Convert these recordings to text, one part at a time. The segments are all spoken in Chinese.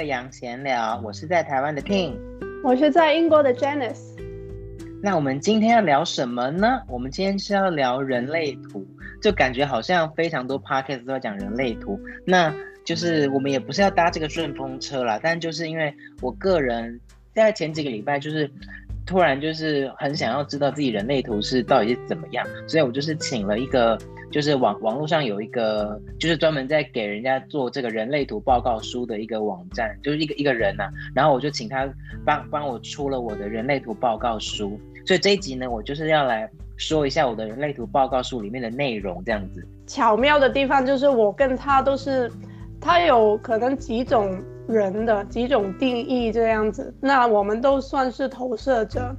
大家好，欢迎来到岳阳闲聊。我是在台湾的 Ting，我是在英国的 Janice。那我们今天要聊什么呢？我们今天是要聊人类图，就感觉好像非常多 podcast 都在讲人类图。那就是我们也不是要搭这个顺风车啦，但就是因为我个人在前几个礼拜就是。突然就是很想要知道自己人类图是到底是怎么样，所以我就是请了一个，就是网网络上有一个，就是专门在给人家做这个人类图报告书的一个网站，就是一个一个人呐、啊，然后我就请他帮帮我出了我的人类图报告书，所以这一集呢，我就是要来说一下我的人类图报告书里面的内容，这样子。巧妙的地方就是我跟他都是，他有可能几种。人的几种定义这样子，那我们都算是投射者，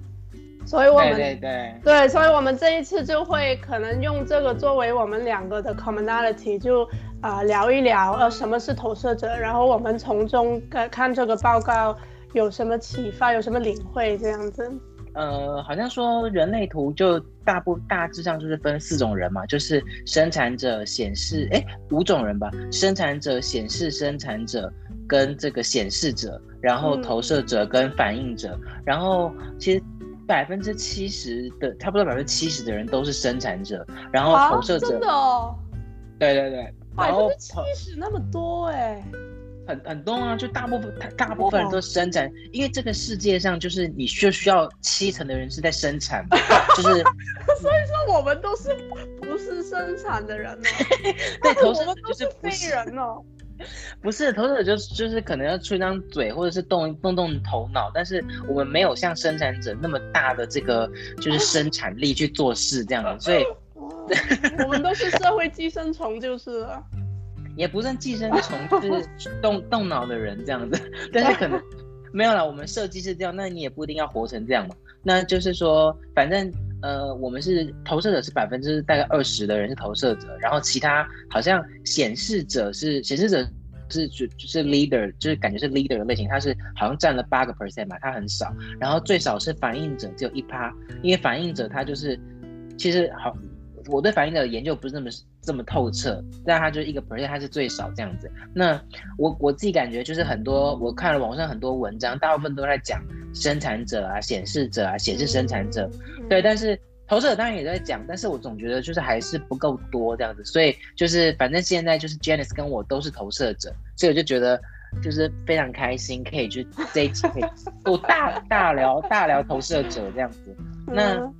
所以我们对对对，对，所以我们这一次就会可能用这个作为我们两个的 commonality，就啊、呃、聊一聊呃什么是投射者，然后我们从中看看这个报告有什么启发，有什么领会这样子。呃，好像说人类图就大部大致上就是分四种人嘛，就是生产者、显示，哎，五种人吧，生产者、显示生产者。跟这个显示者，然后投射者跟反应者，嗯、然后其实百分之七十的，差不多百分之七十的人都是生产者，然后投射者，真的哦，对对对，百分之七十那么多哎，很很多啊，就大部分大部分人都生产，因为这个世界上就是你需需要七成的人是在生产，就是，所以说我们都是不是生产的人哦，对，投射者就是废 人哦。不是投射者，就是就是可能要出一张嘴，或者是动动动头脑，但是我们没有像生产者那么大的这个就是生产力去做事这样子，所以我们都是社会寄生虫，就是了，也不算寄生虫，就是动动脑的人这样子，但是可能 没有啦，我们设计是这样，那你也不一定要活成这样嘛，那就是说，反正。呃，我们是投射者是百分之大概二十的人是投射者，然后其他好像显示者是显示者是就就是 leader，就是感觉是 leader 的类型，他是好像占了八个 percent 吧，他很少，然后最少是反映者只有一趴，因为反映者他就是其实好，我对反应的研究不是那么这么透彻，但他就是一个 percent，他是最少这样子。那我我自己感觉就是很多我看了网上很多文章，大部分都在讲。生产者啊，显示者啊，显示生产者，嗯、对，但是投射者当然也在讲，但是我总觉得就是还是不够多这样子，所以就是反正现在就是 Janice 跟我都是投射者，所以我就觉得就是非常开心，可以就这一期可以 我大大聊大聊投射者这样子。那、嗯、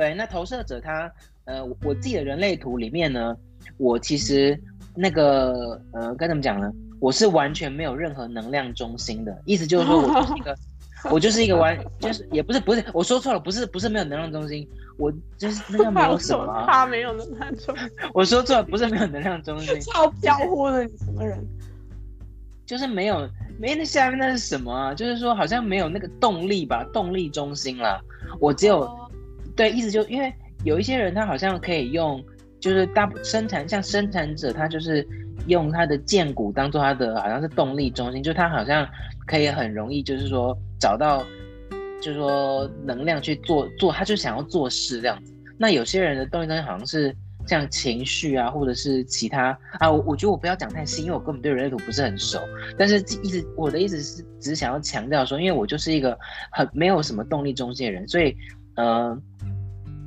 对，那投射者他呃，我自己的人类图里面呢，我其实那个呃该怎么讲呢？我是完全没有任何能量中心的，意思就是说我就是一个，我就是一个完，就是也不是不是，我说错了，不是不是没有能量中心，我就是那个没有什么，他没有能量中心，我说错了，不是没有能量中心，超飘忽的，你什么人？就是没有，没那下面那是什么啊？就是说好像没有那个动力吧，动力中心啦，我只有，对，意思就因为有一些人他好像可以用，就是大生产像生产者他就是。用他的荐骨当做他的好像是动力中心，就他好像可以很容易，就是说找到，就是说能量去做做，他就想要做事这样子。那有些人的动力中心好像是像情绪啊，或者是其他啊，我我觉得我不要讲太细，因为我根本对人类图不是很熟。但是意思我的意思是，只想要强调说，因为我就是一个很没有什么动力中心的人，所以呃，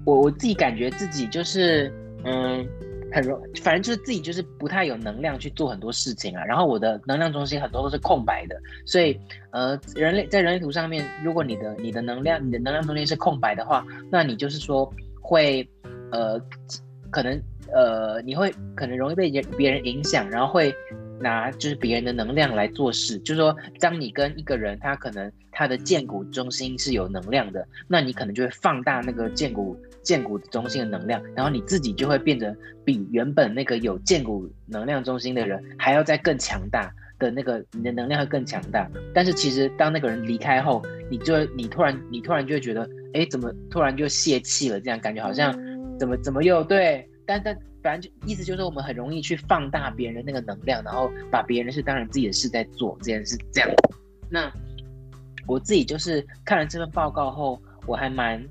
我我自己感觉自己就是嗯。很容，反正就是自己就是不太有能量去做很多事情啊。然后我的能量中心很多都是空白的，所以呃，人类在人类图上面，如果你的你的能量你的能量中心是空白的话，那你就是说会呃可能呃你会可能容易被别别人影响，然后会拿就是别人的能量来做事。就是说，当你跟一个人他可能他的荐骨中心是有能量的，那你可能就会放大那个荐骨。荐骨中心的能量，然后你自己就会变得比原本那个有荐骨能量中心的人还要再更强大的那个，你的能量会更强大。但是其实当那个人离开后，你就会你突然你突然就会觉得，哎，怎么突然就泄气了？这样感觉好像怎么怎么又对？但但反正就意思就是我们很容易去放大别人的那个能量，然后把别人是当然自己的事在做这件事这样。那我自己就是看了这份报告后，我还蛮。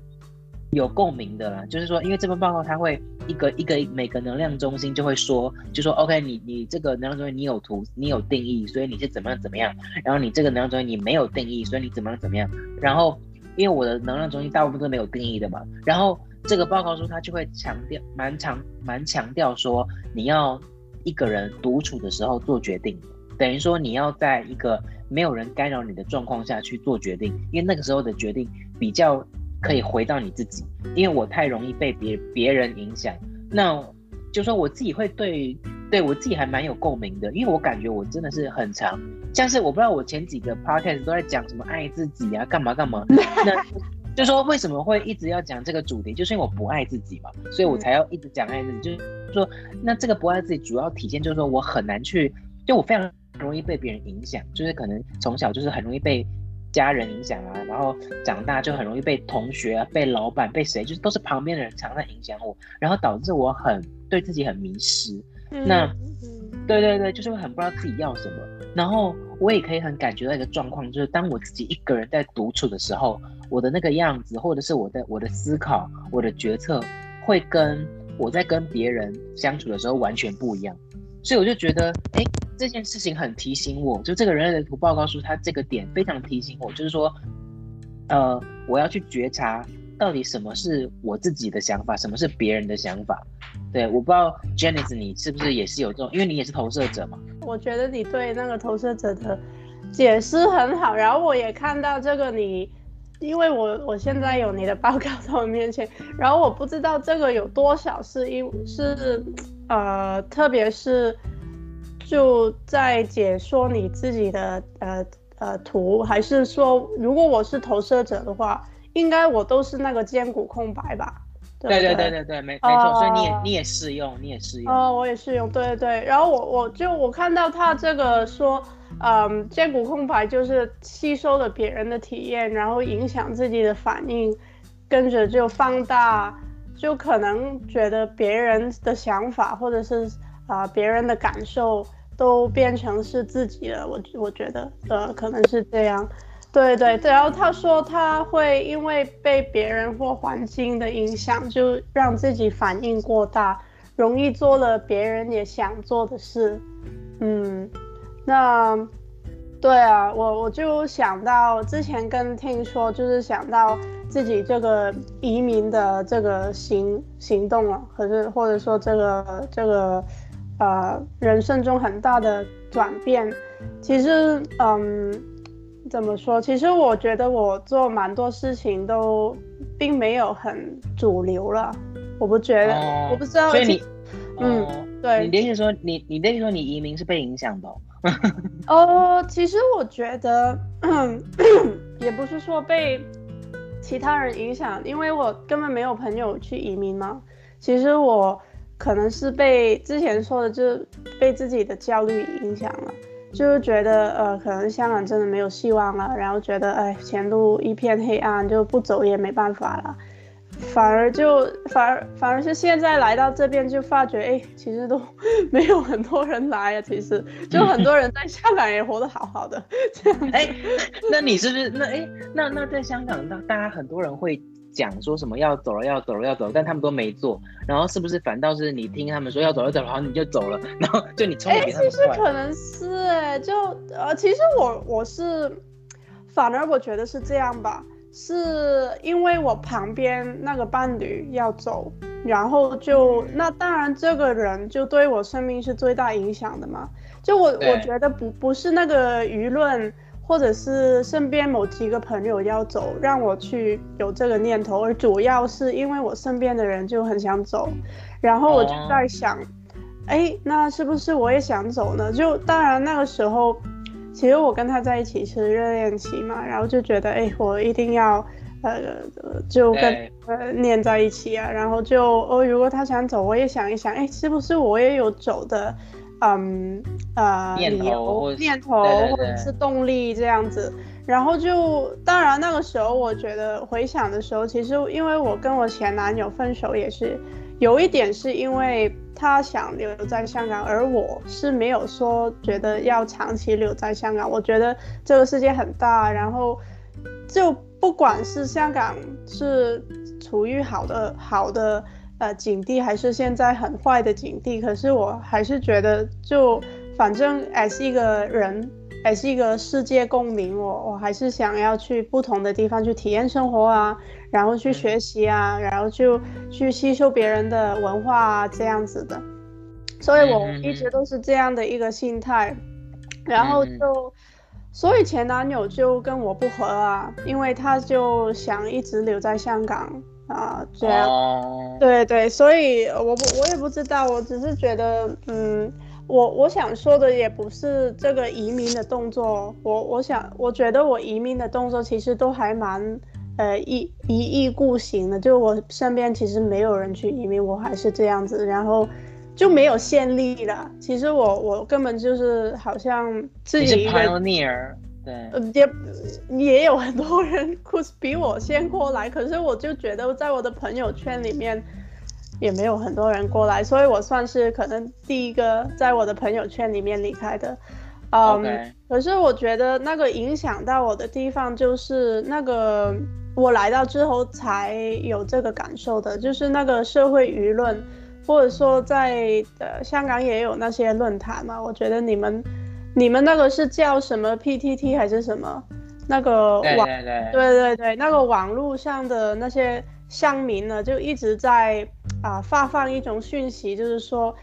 有共鸣的啦，就是说，因为这份报告它会一个一个每个能量中心就会说，就说 OK，你你这个能量中心你有图，你有定义，所以你是怎么样怎么样，然后你这个能量中心你没有定义，所以你怎么样怎么样，然后因为我的能量中心大部分都没有定义的嘛，然后这个报告书它就会强调蛮强蛮强调说，你要一个人独处的时候做决定，等于说你要在一个没有人干扰你的状况下去做决定，因为那个时候的决定比较。可以回到你自己，因为我太容易被别别人影响。那就说我自己会对对我自己还蛮有共鸣的，因为我感觉我真的是很长，像是我不知道我前几个 podcast 都在讲什么爱自己啊，干嘛干嘛。那就说为什么会一直要讲这个主题，就是因为我不爱自己嘛，所以我才要一直讲爱自己。就是说，那这个不爱自己主要体现就是说我很难去，就我非常容易被别人影响，就是可能从小就是很容易被。家人影响啊，然后长大就很容易被同学啊、被老板、被谁，就是都是旁边的人常在影响我，然后导致我很对自己很迷失。嗯、那，对对对，就是会很不知道自己要什么。然后我也可以很感觉到一个状况，就是当我自己一个人在独处的时候，我的那个样子，或者是我的我的思考、我的决策，会跟我在跟别人相处的时候完全不一样。所以我就觉得，哎。这件事情很提醒我，就这个人类的图报告书，它这个点非常提醒我，就是说，呃，我要去觉察到底什么是我自己的想法，什么是别人的想法。对，我不知道 Janice 你是不是也是有这种，因为你也是投射者嘛。我觉得你对那个投射者的解释很好，然后我也看到这个你，因为我我现在有你的报告在我面前，然后我不知道这个有多少是因是呃，特别是。就在解说你自己的呃呃图，还是说如果我是投射者的话，应该我都是那个肩骨空白吧？对对对对对，没没错，所以你也你也适用，你也适用。哦，我也适用，对对对。然后我我就我看到他这个说，嗯，肩骨空白就是吸收了别人的体验，然后影响自己的反应，跟着就放大，就可能觉得别人的想法或者是。啊、呃，别人的感受都变成是自己了，我我觉得，呃，可能是这样，对对对。然后他说他会因为被别人或环境的影响，就让自己反应过大，容易做了别人也想做的事。嗯，那对啊，我我就想到之前跟听说，就是想到自己这个移民的这个行行动了，可是或者说这个这个。呃，人生中很大的转变，其实，嗯，怎么说？其实我觉得我做蛮多事情都并没有很主流了，我不觉得，哦、我不知道。所以你，嗯，对。你的意思说，你你的意思说，你移民是被影响的？哦，其实我觉得，也不是说被其他人影响，因为我根本没有朋友去移民嘛。其实我。可能是被之前说的，就是被自己的焦虑影响了，就是觉得呃，可能香港真的没有希望了，然后觉得哎，前路一片黑暗，就不走也没办法了，反而就反而反而是现在来到这边就发觉，哎，其实都 没有很多人来啊，其实 就很多人在香港也活得好好的，这样。哎，那你是不是那哎那那在香港，那大家很多人会。讲说什么要走了要走了要走了，但他们都没做，然后是不是反倒是你听他们说要走了走了，然后你就走了，然后就你冲其实可能是哎，就呃，其实我我是，反而我觉得是这样吧，是因为我旁边那个伴侣要走，然后就那当然这个人就对我生命是最大影响的嘛，就我我觉得不不是那个舆论。或者是身边某几个朋友要走，让我去有这个念头，而主要是因为我身边的人就很想走，然后我就在想，哎、哦，那是不是我也想走呢？就当然那个时候，其实我跟他在一起是热恋期嘛，然后就觉得，哎，我一定要，呃，就跟呃念在一起啊，然后就哦，如果他想走，我也想一想，哎，是不是我也有走的？嗯，呃，理由、念头或者是动力这样子，然后就当然那个时候，我觉得回想的时候，其实因为我跟我前男友分手也是有一点是因为他想留在香港，而我是没有说觉得要长期留在香港。我觉得这个世界很大，然后就不管是香港是。处于好的好的呃景地，还是现在很坏的景地。可是我还是觉得，就反正 as 一个人，as 一个世界公民，我我还是想要去不同的地方去体验生活啊，然后去学习啊，然后就去吸收别人的文化啊，这样子的。所以我一直都是这样的一个心态，然后就。所以前男友就跟我不合啊，因为他就想一直留在香港啊，这样。Oh. 对对，所以我不我也不知道，我只是觉得，嗯，我我想说的也不是这个移民的动作，我我想我觉得我移民的动作其实都还蛮，呃一一意孤行的，就我身边其实没有人去移民，我还是这样子，然后。就没有先例了。其实我我根本就是好像自己一个 pioneer，对，呃也也有很多人比我先过来，可是我就觉得在我的朋友圈里面也没有很多人过来，所以我算是可能第一个在我的朋友圈里面离开的。嗯，Okay. 可是我觉得那个影响到我的地方就是那个我来到之后才有这个感受的，就是那个社会舆论。或者说在呃香港也有那些论坛嘛，我觉得你们你们那个是叫什么 PTT 还是什么？那个网对对对，对对对，那个网络上的那些乡民呢，就一直在啊、呃、发放一种讯息，就是说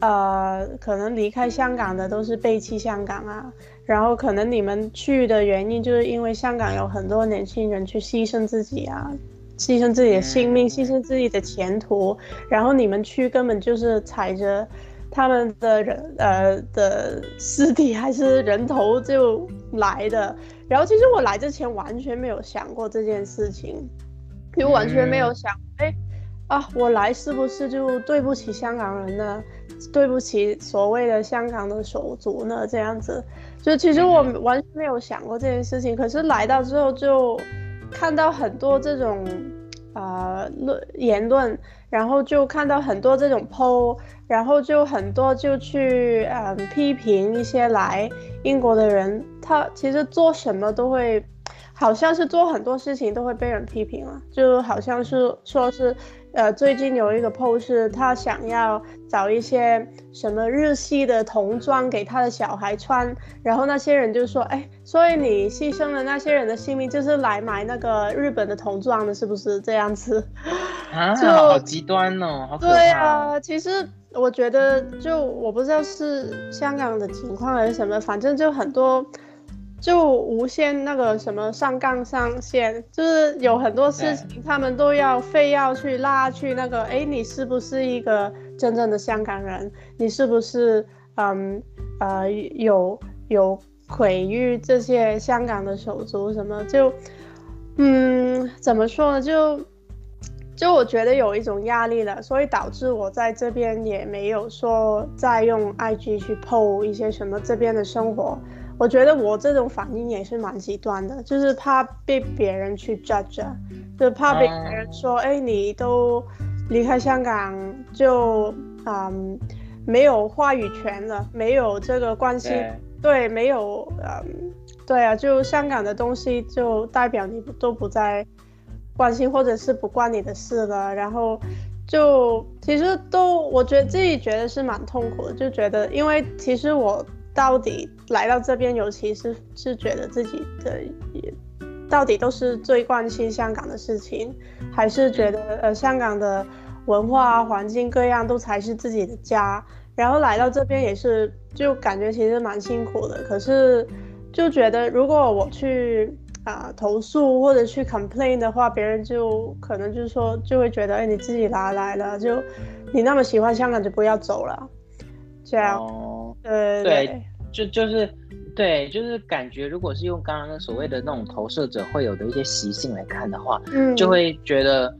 呃可能离开香港的都是背弃香港啊，然后可能你们去的原因就是因为香港有很多年轻人去牺牲自己啊。牺牲自己的性命，牺牲自己的前途，然后你们去根本就是踩着他们的人呃的尸体还是人头就来的。然后其实我来之前完全没有想过这件事情，就完全没有想，哎啊，我来是不是就对不起香港人呢？对不起所谓的香港的手足呢？这样子，就其实我完全没有想过这件事情，可是来到之后就。看到很多这种，呃论言论，然后就看到很多这种 po，然后就很多就去嗯批评一些来英国的人，他其实做什么都会，好像是做很多事情都会被人批评了，就好像是说是。呃，最近有一个 post，他想要找一些什么日系的童装给他的小孩穿，然后那些人就说，哎，所以你牺牲了那些人的性命，就是来买那个日本的童装的，是不是这样子？啊，就好极端哦，好可怕。对啊，其实我觉得，就我不知道是香港的情况还是什么，反正就很多。就无限那个什么上纲上线，就是有很多事情他们都要非要去拉去那个，哎，你是不是一个真正的香港人？你是不是嗯呃有有毁誉这些香港的手足什么？就嗯怎么说呢？就就我觉得有一种压力了，所以导致我在这边也没有说再用 IG 去 po 一些什么这边的生活。我觉得我这种反应也是蛮极端的，就是怕被别人去 judge，就怕被别人说，哎、欸，你都离开香港就嗯没有话语权了，没有这个关系，对，对，没有嗯，对啊，就香港的东西就代表你都不再关心或者是不关你的事了，然后就其实都我觉得自己觉得是蛮痛苦的，就觉得因为其实我。到底来到这边，尤其是是觉得自己的也到底都是最关心香港的事情，还是觉得呃香港的文化环境各样都才是自己的家？然后来到这边也是就感觉其实蛮辛苦的。可是就觉得如果我去啊、呃、投诉或者去 complain 的话，别人就可能就是说就会觉得哎你自己拿来了？就你那么喜欢香港就不要走了，这样。哦、对对。对就就是，对，就是感觉，如果是用刚刚所谓的那种投射者会有的一些习性来看的话，嗯，就会觉得，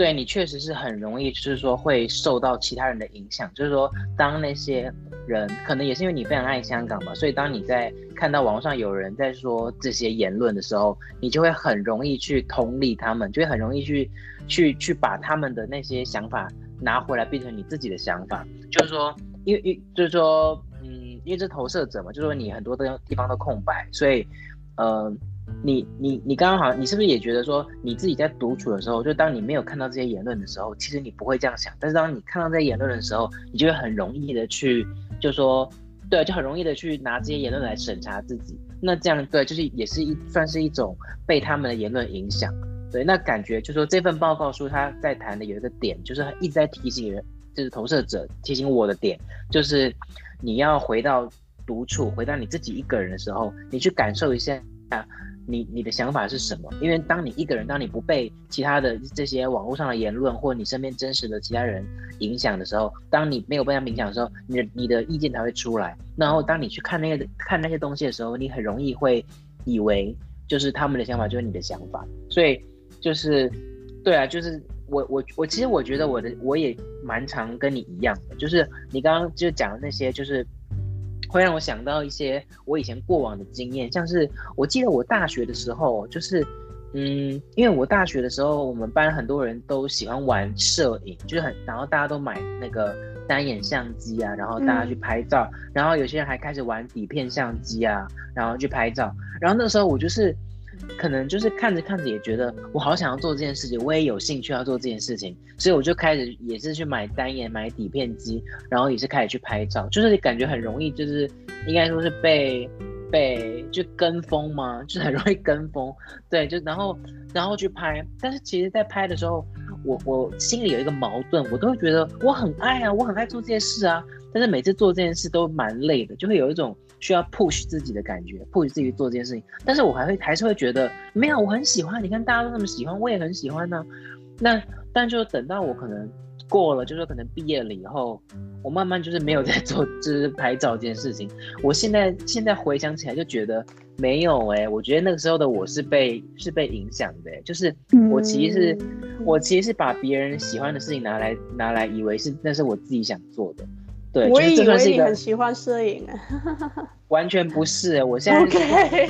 对你确实是很容易，就是说会受到其他人的影响。就是说，当那些人可能也是因为你非常爱香港吧，所以当你在看到网络上有人在说这些言论的时候，你就会很容易去同理他们，就会很容易去去去把他们的那些想法拿回来变成你自己的想法。就是说，因为因就是说。嗯因为这投射者嘛，就是说你很多的地方都空白，所以，呃，你你你刚刚好，你是不是也觉得说你自己在独处的时候，就当你没有看到这些言论的时候，其实你不会这样想，但是当你看到这些言论的时候，你就会很容易的去，就说，对，就很容易的去拿这些言论来审查自己。那这样对，就是也是一算是一种被他们的言论影响。对，那感觉就说这份报告书他在谈的有一个点，就是一直在提醒人，就是投射者提醒我的点，就是你要回到独处，回到你自己一个人的时候，你去感受一下。你你的想法是什么？因为当你一个人，当你不被其他的这些网络上的言论或你身边真实的其他人影响的时候，当你没有被他影响的时候，你的你的意见才会出来。然后当你去看那个看那些东西的时候，你很容易会以为就是他们的想法就是你的想法。所以就是对啊，就是我我我其实我觉得我的我也蛮常跟你一样的，就是你刚刚就讲的那些就是。会让我想到一些我以前过往的经验，像是我记得我大学的时候，就是，嗯，因为我大学的时候，我们班很多人都喜欢玩摄影，就是很，然后大家都买那个单眼相机啊，然后大家去拍照，嗯、然后有些人还开始玩底片相机啊，然后去拍照，然后那时候我就是。可能就是看着看着也觉得我好想要做这件事情，我也有兴趣要做这件事情，所以我就开始也是去买单眼、买底片机，然后也是开始去拍照，就是感觉很容易，就是应该说是被被就跟风嘛，就是很容易跟风，对，就然后然后去拍，但是其实，在拍的时候，我我心里有一个矛盾，我都会觉得我很爱啊，我很爱做这件事啊，但是每次做这件事都蛮累的，就会有一种。需要 push 自己的感觉，push 自己做这件事情，但是我还会还是会觉得没有，我很喜欢。你看大家都那么喜欢，我也很喜欢呢、啊。那但就等到我可能过了，就是可能毕业了以后，我慢慢就是没有在做，就是拍照这件事情。我现在现在回想起来就觉得没有哎、欸，我觉得那个时候的我是被是被影响的、欸，就是我其实是、嗯、我其实是把别人喜欢的事情拿来拿来以为是那是我自己想做的。对，我也以为你很喜欢摄影啊，完全不是，我现在 OK，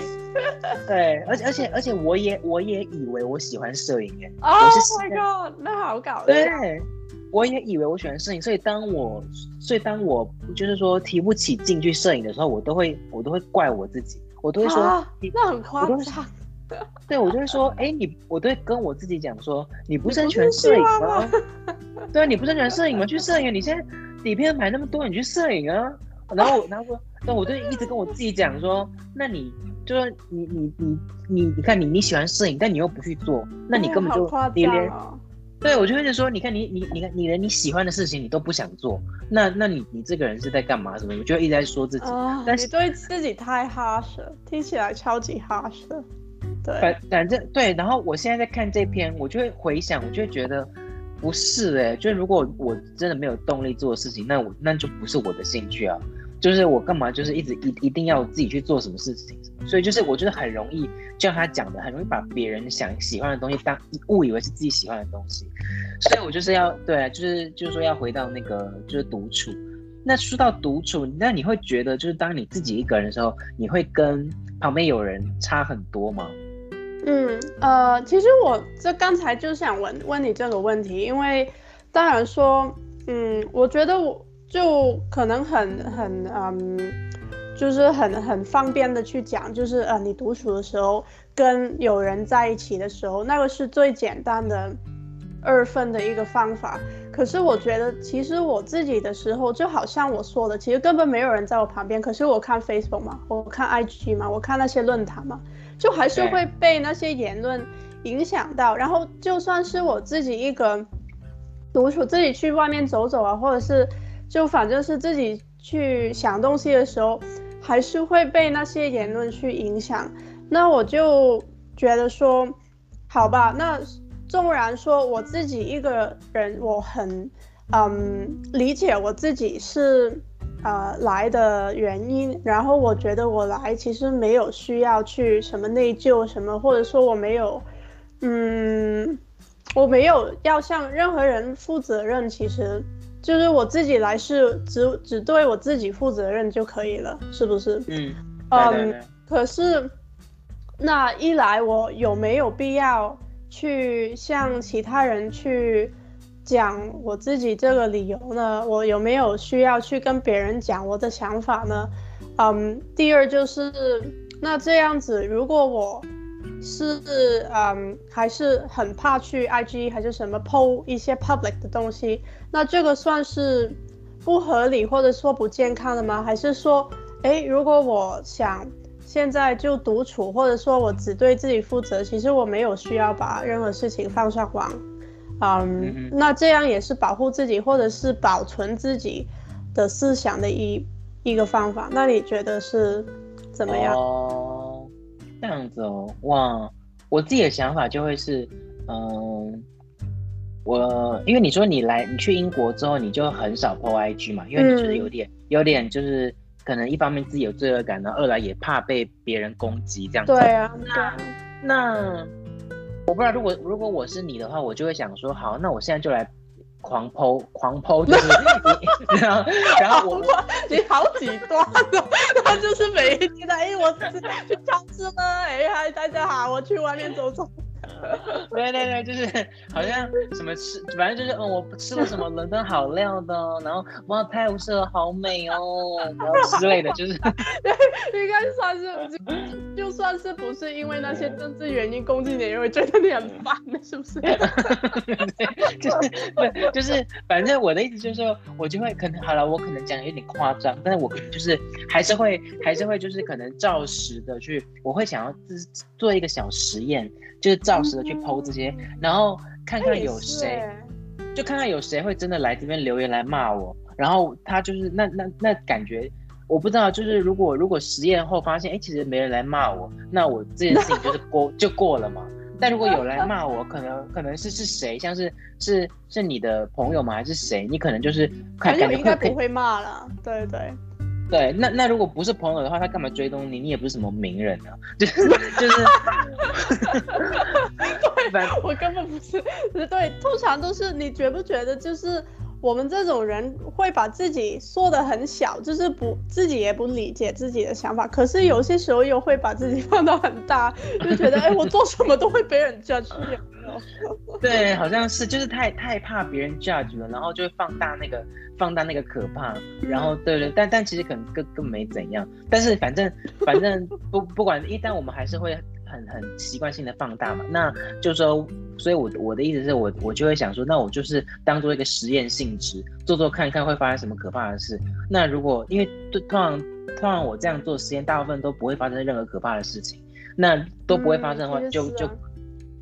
对，而且而且而且我也我也以为我喜欢摄影哎，Oh my god，那好搞笑，对，我也以为我喜欢摄影，所以当我所以当我就是说提不起劲去摄影的时候，我都会我都会怪我自己，我都会说，啊、那很夸张，对，我就会说，哎，你我都会跟我自己讲说，你不是很喜欢摄影吗？对啊，你不是很喜欢摄影吗？去摄影，你现在。底片买那么多，你去摄影啊？然后，然后说，那我就一直跟我自己讲说，那你就是你你你你你看你你喜欢摄影，但你又不去做，那你根本就你连、哦、对我就会说，你看你你你看你连你喜欢的事情你都不想做，那那你你这个人是在干嘛？什么？我就一直在说自己，哦、但是你对自己太 harsh 了，听起来超级 harsh。对，反反正对，然后我现在在看这篇，我就会回想，我就会觉得。不是哎、欸，就如果我真的没有动力做事情，那我那就不是我的兴趣啊。就是我干嘛就是一直一一定要自己去做什么事情，所以就是我觉得很容易，就像他讲的，很容易把别人想喜欢的东西当误以为是自己喜欢的东西。所以我就是要对啊，就是就是说要回到那个就是独处。那说到独处，那你会觉得就是当你自己一个人的时候，你会跟旁边有人差很多吗？嗯，呃，其实我这刚才就想问问你这个问题，因为当然说，嗯，我觉得我就可能很很嗯，就是很很方便的去讲，就是呃，你独处的时候跟有人在一起的时候，那个是最简单的二分的一个方法。可是我觉得，其实我自己的时候，就好像我说的，其实根本没有人在我旁边，可是我看 Facebook 嘛，我看 IG 嘛，我看那些论坛嘛。就还是会被那些言论影响到，然后就算是我自己一个独处，自己去外面走走啊，或者是就反正是自己去想东西的时候，还是会被那些言论去影响。那我就觉得说，好吧，那纵然说我自己一个人，我很嗯理解我自己是。呃，来的原因，然后我觉得我来其实没有需要去什么内疚什么，或者说我没有，嗯，我没有要向任何人负责任，其实就是我自己来是只只对我自己负责任就可以了，是不是？嗯，嗯，可是那一来我有没有必要去向其他人去？讲我自己这个理由呢，我有没有需要去跟别人讲我的想法呢？嗯，第二就是那这样子，如果我是嗯，还是很怕去 IG 还是什么 PO 一些 public 的东西？那这个算是不合理或者说不健康的吗？还是说，诶，如果我想现在就独处，或者说我只对自己负责，其实我没有需要把任何事情放上网，嗯，那这样也是保护自己或者是保存自己的思想的一一个方法。那你觉得是怎么样？哦这样子哦，哇，我自己的想法就会是，嗯，我因为你说你来，你去英国之后，你就很少 po IG 嘛，因为你觉得有点、嗯、有点就是可能一方面自己有罪恶感，然后二来也怕被别人攻击这样子。对啊，那那我不知道，如果如果我是你的话，我就会想说，好，那我现在就来。狂抛狂抛就是你，然后然后我你好几段哦，他就是每一天的哎，我去超市了，哎嗨，大家好，我去外面走走。对 对对，就是好像什么吃，反正就是嗯，我吃了什么伦敦好料的，然后哇，泰晤士河好美哦，然后之类的，就是对应该算是就，就算是不是因为那些政治原因攻击你，也会觉得你很烦，是不是？对，就是对，就是反正我的意思就是说，我就会可能好了，我可能讲有点夸张，但是我可能就是还是会还是会就是可能照实的去，我会想要自做一个小实验。就是照实的去 PO 这些，嗯、然后看看有谁，就看看有谁会真的来这边留言来骂我，然后他就是那那那感觉，我不知道，就是如果如果实验后发现，哎，其实没人来骂我，那我这件事情就是过 就过了嘛。但如果有来骂我，可能可能是是谁，像是是是你的朋友吗？还是谁？你可能就是感觉应该不会骂了，对对。对，那那如果不是朋友的话，他干嘛追踪你？你也不是什么名人啊，就是 就是，对，我根本不是，对，通常都是你觉不觉得，就是我们这种人会把自己缩得很小，就是不自己也不理解自己的想法，可是有些时候又会把自己放到很大，就觉得哎，我做什么都会被人 judge。对，好像是，就是太太怕别人 judge 了，然后就会放大那个放大那个可怕，然后对对，但但其实可能根根本没怎样，但是反正反正不不管，一旦我们还是会很很习惯性的放大嘛，那就是说，所以我我的意思是我我就会想说，那我就是当做一个实验性质，做做看看会发生什么可怕的事。那如果因为通常通常我这样做实验，大部分都不会发生任何可怕的事情，那都不会发生的话，就就。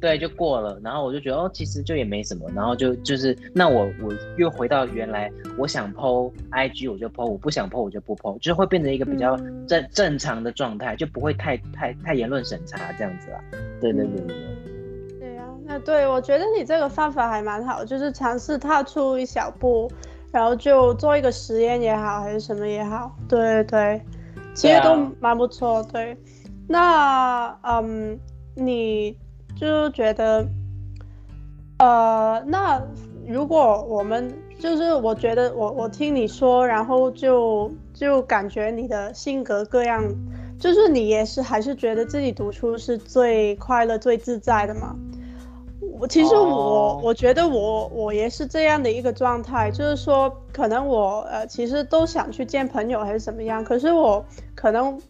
对，就过了，然后我就觉得哦，其实就也没什么，然后就就是那我我又回到原来，我想 po IG 我就 po，我不想 po 我就不 po，就是会变成一个比较正、嗯、正常的状态，就不会太太太言论审查这样子啦。对对对对对。那对我觉得你这个方法还蛮好，就是尝试踏出一小步，然后就做一个实验也好，还是什么也好，对对对，其实都蛮不错。对，那嗯，你。就觉得，呃，那如果我们就是我觉得我我听你说，然后就就感觉你的性格各样，就是你也是还是觉得自己读书是最快乐最自在的嘛？我其实我、oh. 我觉得我我也是这样的一个状态，就是说可能我呃其实都想去见朋友还是怎么样，可是我可能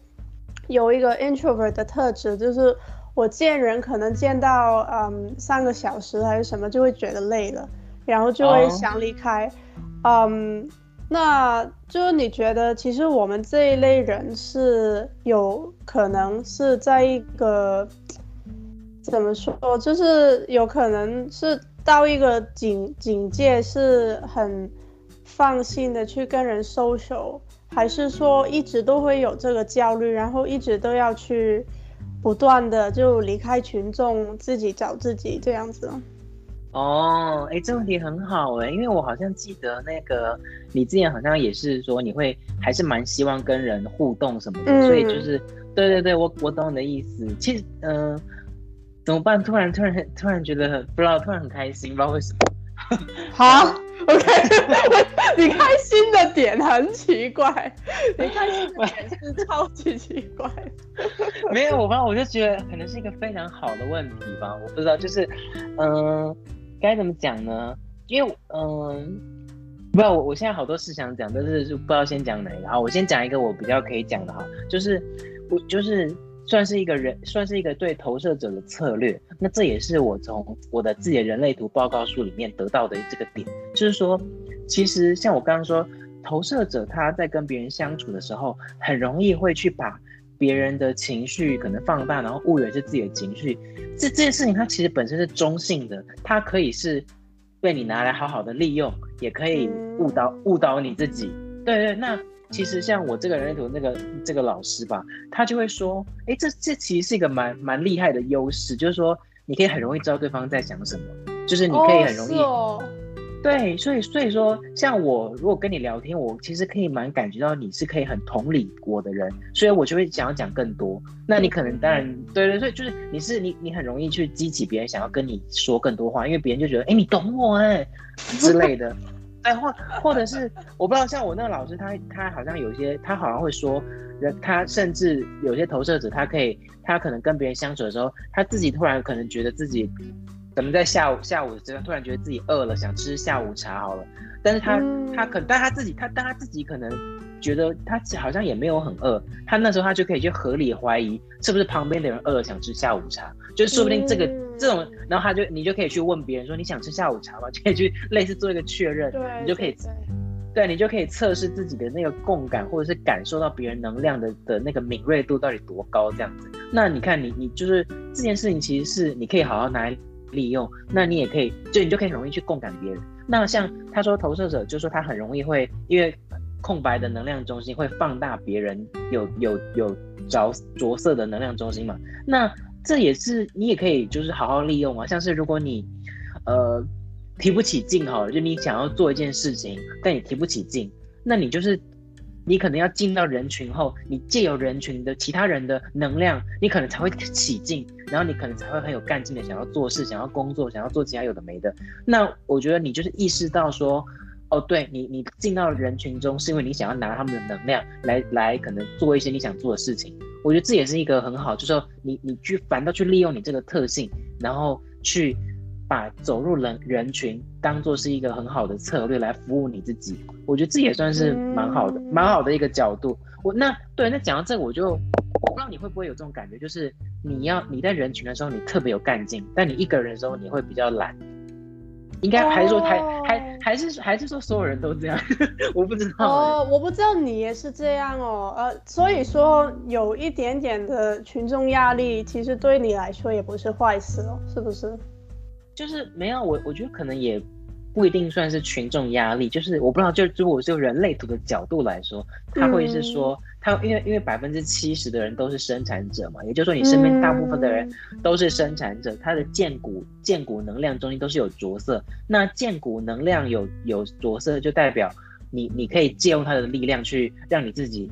有一个 introvert 的特质，就是。我见人可能见到嗯三个小时还是什么，就会觉得累了，然后就会想离开。Oh. 嗯，那就是你觉得，其实我们这一类人是有可能是在一个怎么说，就是有可能是到一个警警戒，是很放心的去跟人 social，还是说一直都会有这个焦虑，然后一直都要去。不断的就离开群众，自己找自己这样子。哦，哎，这问题很好哎，因为我好像记得那个你之前好像也是说你会还是蛮希望跟人互动什么的，嗯、所以就是对对对，我我懂你的意思。其实嗯、呃，怎么办？突然突然突然觉得很不知道，突然很开心，不知道为什么。好，OK，你开心的点很奇怪，你开心的点是超级奇怪。没有，我不知道我就觉得可能是一个非常好的问题吧，我不知道，就是，嗯、呃，该怎么讲呢？因为，嗯、呃，不知道我我现在好多事想讲，但是就不知道先讲哪一个。好，我先讲一个我比较可以讲的哈，就是我就是算是一个人，算是一个对投射者的策略。那这也是我从我的自己的人类图报告书里面得到的这个点，就是说，其实像我刚刚说，投射者他在跟别人相处的时候，很容易会去把别人的情绪可能放大，然后误以为是自己的情绪。这这件事情它其实本身是中性的，它可以是被你拿来好好的利用，也可以误导误导你自己。对对，那。其实像我这个人类图那个这个老师吧，他就会说，哎，这这其实是一个蛮蛮厉害的优势，就是说你可以很容易知道对方在想什么，就是你可以很容易，对，所以所以说像我如果跟你聊天，我其实可以蛮感觉到你是可以很同理我的人，所以我就会想要讲更多。那你可能当然、嗯、对对，所以就是你是你你很容易去激起别人想要跟你说更多话，因为别人就觉得，哎，你懂我哎之类的。哎，或或者是我不知道，像我那个老师，他他好像有些，他好像会说，人他甚至有些投射者，他可以，他可能跟别人相处的时候，他自己突然可能觉得自己，怎么在下午下午的时候，突然觉得自己饿了，想吃下午茶好了，但是他、嗯、他可，但他自己他但他自己可能。觉得他好像也没有很饿，他那时候他就可以去合理怀疑是不是旁边的人饿了想吃下午茶，就是说不定这个、嗯、这种，然后他就你就可以去问别人说，你想吃下午茶吗？就可以去类似做一个确认，对你就可以对，对你就可以测试自己的那个共感或者是感受到别人能量的的那个敏锐度到底多高这样子。那你看你你就是这件事情其实是你可以好好拿来利用，那你也可以就你就可以很容易去共感别人。那像他说投射者就是说他很容易会因为。空白的能量中心会放大别人有有有着着色的能量中心嘛？那这也是你也可以就是好好利用啊。像是如果你呃提不起劲哈，就你想要做一件事情，但你提不起劲，那你就是你可能要进到人群后，你借由人群的其他人的能量，你可能才会起劲，然后你可能才会很有干劲的想要做事、想要工作、想要做其他有的没的。那我觉得你就是意识到说。哦，对你，你进到人群中是因为你想要拿他们的能量来来，可能做一些你想做的事情。我觉得这也是一个很好，就是说你你去反倒去利用你这个特性，然后去把走入人人群当做是一个很好的策略来服务你自己。我觉得这也算是蛮好的，蛮好的一个角度。我那对，那讲到这个，我就我不知道你会不会有这种感觉，就是你要你在人群的时候你特别有干劲，但你一个人的时候你会比较懒。应该还是说还、oh. 还还是还是说所有人都这样，我不知道哦，oh, 我不知道你也是这样哦，呃，所以说有一点点的群众压力，其实对你来说也不是坏事哦，是不是？就是没有我，我觉得可能也。不一定算是群众压力，就是我不知道，就如果就人类图的角度来说，他会是说，他因为因为百分之七十的人都是生产者嘛，也就是说你身边大部分的人都是生产者，他的荐骨荐骨能量中心都是有着色，那荐骨能量有有着色，就代表你你可以借用他的力量去让你自己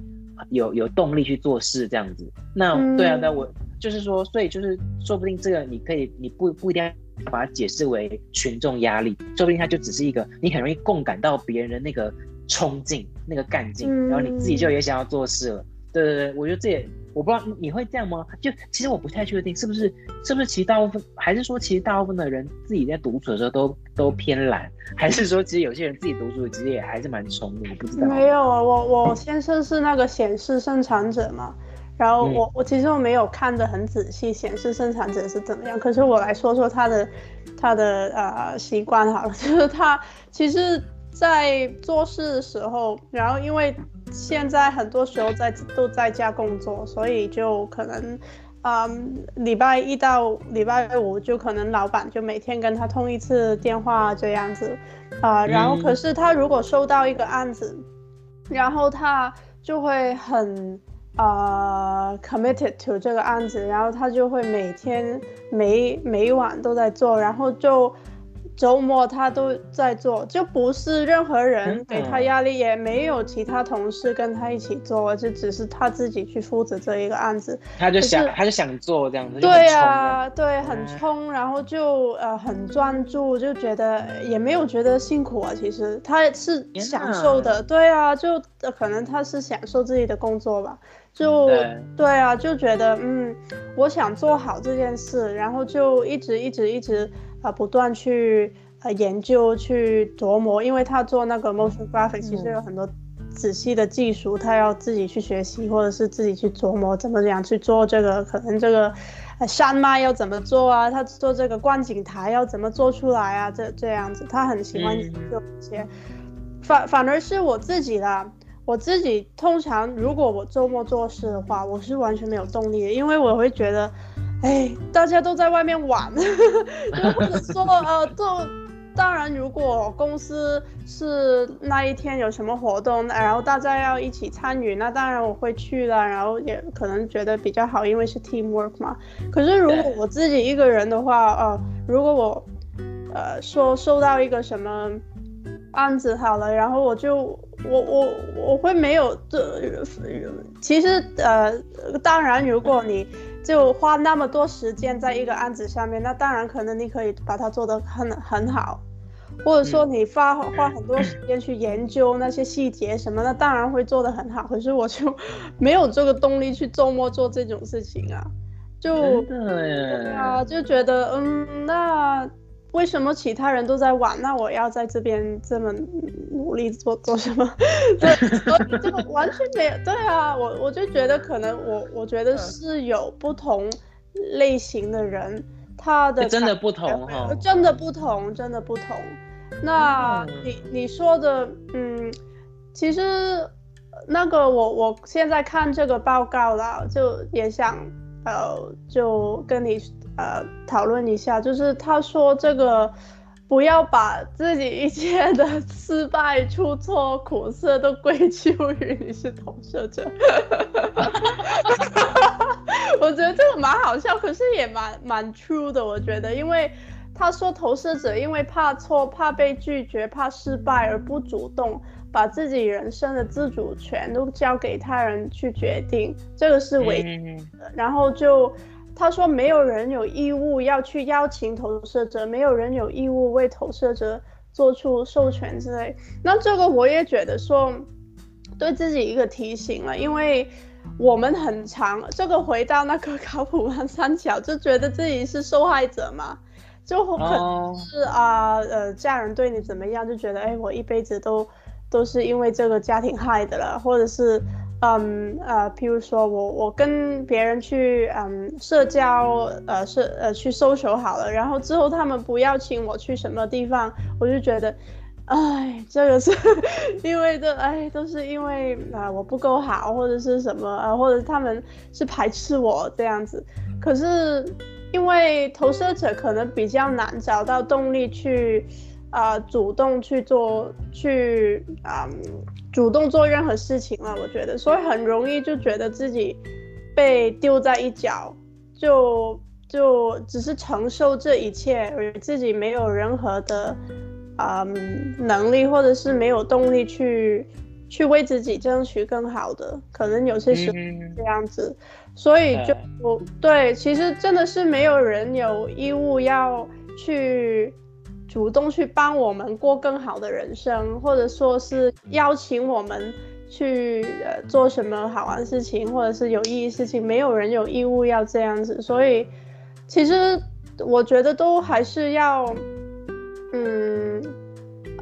有有动力去做事这样子。那对啊，那我就是说，所以就是说不定这个你可以你不不一定要。把它解释为群众压力，说不定它就只是一个你很容易共感到别人的那个冲劲、那个干劲，然后你自己就也想要做事了。对对对，我觉得这也我不知道你会这样吗？就其实我不太确定是不是是不是其实大部分还是说其实大部分的人自己在独处的时候都都偏懒，还是说其实有些人自己独处其实也还是蛮冲的？我不知道。没有啊，我我先生是那个显示生产者嘛。然后我我其实我没有看得很仔细，显示生产者是怎么样。可是我来说说他的他的呃习惯好了，就是他其实，在做事的时候，然后因为现在很多时候在都在家工作，所以就可能，嗯，礼拜一到礼拜五就可能老板就每天跟他通一次电话这样子，啊、呃，然后可是他如果收到一个案子，然后他就会很。呃、，committed to 这个案子，然后他就会每天每每晚都在做，然后就周末他都在做，就不是任何人给他压力，也没有其他同事跟他一起做，就只是他自己去负责这一个案子。他就想，他就想做这样子。对啊，对，很冲，然后就呃很专注，就觉得也没有觉得辛苦啊。其实他是享受的，对啊，就可能他是享受自己的工作吧。就对，对啊，就觉得嗯，我想做好这件事，然后就一直一直一直啊、呃，不断去呃研究去琢磨，因为他做那个 motion graphic，其实有很多仔细的技术，他要自己去学习，或者是自己去琢磨怎么样去做这个，可能这个山脉要怎么做啊？他做这个观景台要怎么做出来啊？这这样子，他很喜欢研究这些。嗯、反反而是我自己啦，我自己通常如果我周末做事的话，我是完全没有动力的，因为我会觉得，哎，大家都在外面玩，或者说呃做。当然，如果公司是那一天有什么活动，然后大家要一起参与，那当然我会去了，然后也可能觉得比较好，因为是 teamwork 嘛。可是如果我自己一个人的话，呃，如果我，呃，说收到一个什么案子好了，然后我就我我我会没有这，其实呃，当然如果你。就花那么多时间在一个案子上面，那当然可能你可以把它做得很很好，或者说你花花很多时间去研究那些细节什么，那当然会做得很好。可是我就 没有这个动力去周末做这种事情啊，就对啊，就觉得嗯那。为什么其他人都在玩，那我要在这边这么努力做做什么？对，这个完全没有。对啊，我我就觉得可能我我觉得是有不同类型的人，他的真的不同哈，真的不同，真的不同。那你你说的，嗯，其实那个我我现在看这个报告了，就也想呃，就跟你。呃，讨论一下，就是他说这个不要把自己一切的失败、出错、苦涩都归咎于你是投射者。我觉得这个蛮好笑，可是也蛮蛮 true 的。我觉得，因为他说投射者因为怕错、怕被拒绝、怕失败而不主动，把自己人生的自主权都交给他人去决定，这个是违的。然后就。他说：“没有人有义务要去邀请投射者，没有人有义务为投射者做出授权之类。那这个我也觉得说，对自己一个提醒了，因为我们很长这个回到那个考普曼三角，就觉得自己是受害者嘛，就可能是啊、呃，家人对你怎么样，就觉得哎，我一辈子都都是因为这个家庭害的了，或者是。”嗯呃，譬如说我我跟别人去嗯社交呃社呃去收手好了，然后之后他们不邀请我去什么地方，我就觉得，哎，这个是 因为这哎都是因为啊、我不够好或者是什么啊、或者他们是排斥我这样子。可是因为投射者可能比较难找到动力去、呃、主动去做去啊。嗯主动做任何事情了，我觉得，所以很容易就觉得自己被丢在一角，就就只是承受这一切，而自己没有任何的嗯能力，或者是没有动力去去为自己争取更好的，可能有些时候这样子，嗯、所以就对，其实真的是没有人有义务要去。主动去帮我们过更好的人生，或者说是邀请我们去呃做什么好玩的事情，或者是有意义的事情，没有人有义务要这样子。所以，其实我觉得都还是要，嗯，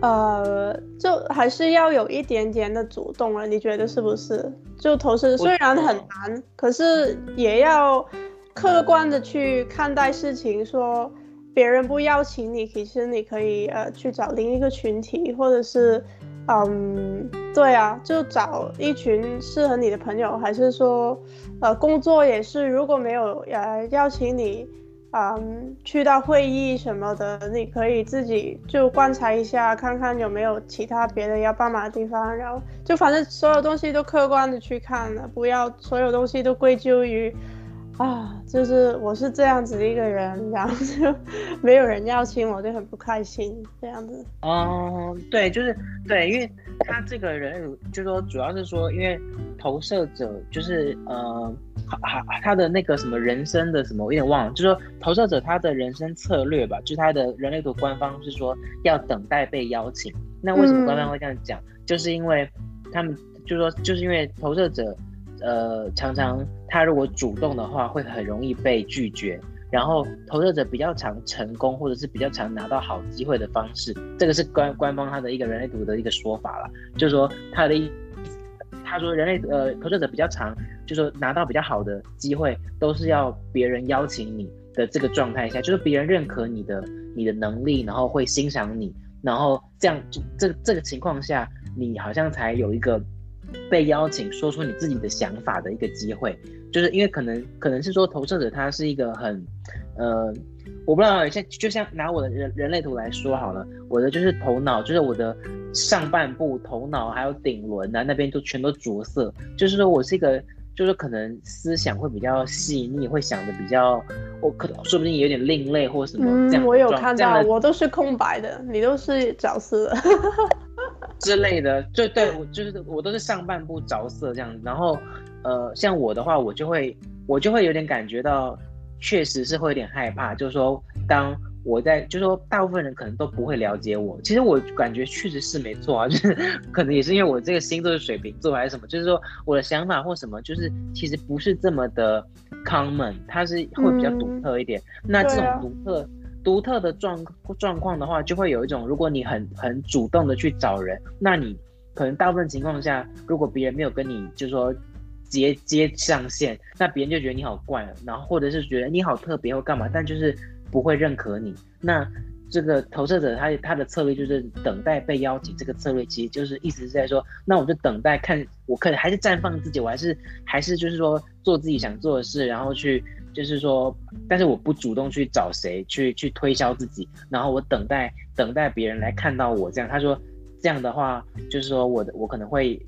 呃，就还是要有一点点的主动了。你觉得是不是？就投身虽然很难，可是也要客观的去看待事情，说。别人不邀请你，其实你可以呃去找另一个群体，或者是，嗯，对啊，就找一群适合你的朋友，还是说，呃，工作也是，如果没有呃邀请你，嗯，去到会议什么的，你可以自己就观察一下，看看有没有其他别的要帮忙的地方，然后就反正所有东西都客观的去看了，不要所有东西都归咎于。啊，就是我是这样子的一个人，然后就没有人邀请我，就很不开心这样子。哦，对，就是对，因为他这个人，就说主要是说，因为投射者就是呃，他他的那个什么人生的什么，我有点忘了，就说投射者他的人生策略吧，就是他的人类图官方是说要等待被邀请。那为什么官方会这样讲？就是因为他们就说，就是因为投射者。呃，常常他如果主动的话，会很容易被拒绝。然后投射者比较常成功，或者是比较常拿到好机会的方式，这个是官官方他的一个人类图的一个说法了，就是说他的意他说人类呃投射者比较长，就是说拿到比较好的机会，都是要别人邀请你的这个状态下，就是别人认可你的你的能力，然后会欣赏你，然后这样就这这个情况下，你好像才有一个被邀请说出你自己的想法的一个机会，就是因为可能可能是说投射者他是一个很呃。我不知道，像就像拿我的人人类图来说好了，我的就是头脑，就是我的上半部头脑还有顶轮啊，那边都全都着色，就是说我是一个，就是可能思想会比较细腻，会想的比较，我可能说不定有点另类或什么这样。嗯，我有看到，我都是空白的，你都是角色 之类的，就对我就是我都是上半部着色这样子，然后呃，像我的话，我就会我就会有点感觉到。确实是会有点害怕，就是说，当我在，就是说，大部分人可能都不会了解我。其实我感觉确实是没错啊，就是 可能也是因为我这个星座是水瓶座还是什么，就是说我的想法或什么，就是其实不是这么的 common，它是会比较独特一点。嗯、那这种独特、啊、独特的状状况的话，就会有一种，如果你很很主动的去找人，那你可能大部分情况下，如果别人没有跟你，就是说。接接上线，那别人就觉得你好怪，然后或者是觉得你好特别或干嘛，但就是不会认可你。那这个投射者他他的策略就是等待被邀请，这个策略其实就是意思是在说，那我就等待看，我可能还是绽放自己，我还是还是就是说做自己想做的事，然后去就是说，但是我不主动去找谁去去推销自己，然后我等待等待别人来看到我这样。他说这样的话，就是说我的我可能会。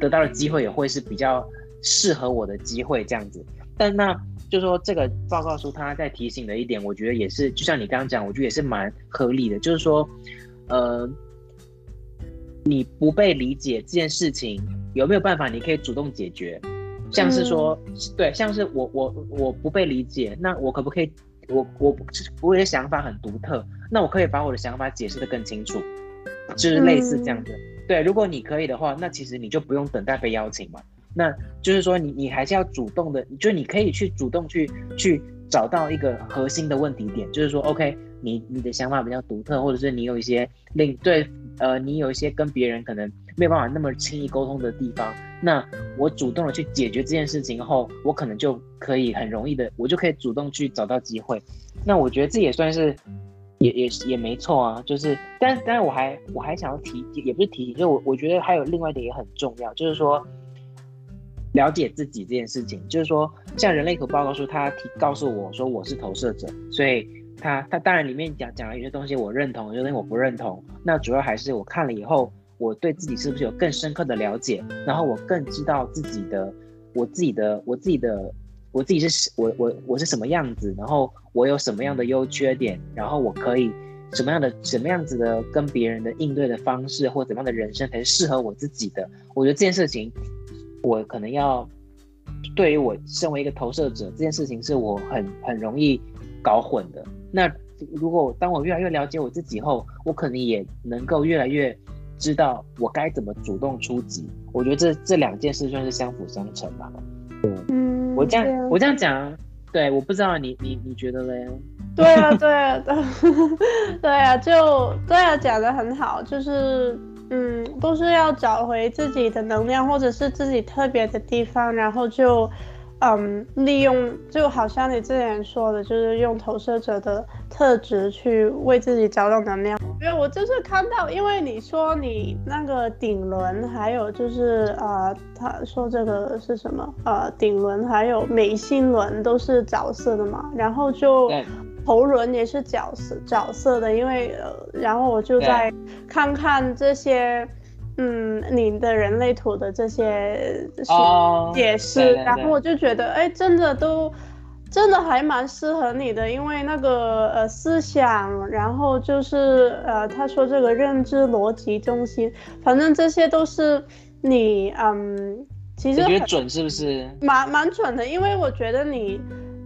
得到的机会也会是比较适合我的机会这样子，但那就是说这个报告书他在提醒的一点，我觉得也是，就像你刚刚讲，我觉得也是蛮合理的，就是说，呃，你不被理解这件事情有没有办法，你可以主动解决，像是说，嗯、对，像是我我我不被理解，那我可不可以，我我我的想法很独特，那我可以把我的想法解释的更清楚，就是类似这样子。嗯对，如果你可以的话，那其实你就不用等待被邀请嘛。那就是说你，你你还是要主动的，就你可以去主动去去找到一个核心的问题点，就是说，OK，你你的想法比较独特，或者是你有一些另对呃，你有一些跟别人可能没有办法那么轻易沟通的地方，那我主动的去解决这件事情后，我可能就可以很容易的，我就可以主动去找到机会。那我觉得这也算是。也也也没错啊，就是，但但是我还我还想要提，也不是提醒，就我我觉得还有另外一点也很重要，就是说了解自己这件事情，就是说像人类可报告书，他提告诉我说我是投射者，所以他他当然里面讲讲了一些东西我认同，有些东西我不认同，那主要还是我看了以后，我对自己是不是有更深刻的了解，然后我更知道自己的我自己的我自己的。我自己是我我我是什么样子，然后我有什么样的优缺点，然后我可以什么样的什么样子的跟别人的应对的方式，或怎么样的人生才是适合我自己的。我觉得这件事情，我可能要对于我身为一个投射者，这件事情是我很很容易搞混的。那如果当我越来越了解我自己后，我可能也能够越来越知道我该怎么主动出击。我觉得这这两件事算是相辅相成吧。嗯。我这样，啊、我这样讲，对，我不知道你你你觉得嘞？对啊，对啊，对，啊，就对啊，讲的很好，就是嗯，都是要找回自己的能量，或者是自己特别的地方，然后就。嗯，利用就好像你之前说的，就是用投射者的特质去为自己找到能量。因为我就是看到，因为你说你那个顶轮，还有就是呃，他说这个是什么？呃，顶轮还有眉心轮都是角色的嘛，然后就喉轮也是角色角色的，因为呃，然后我就在看看这些。嗯，你的人类图的这些解释，然后我就觉得，哎，真的都，真的还蛮适合你的，因为那个呃思想，然后就是呃他说这个认知逻辑中心，反正这些都是你嗯，其实你觉得准是不是？蛮蛮准的，因为我觉得你。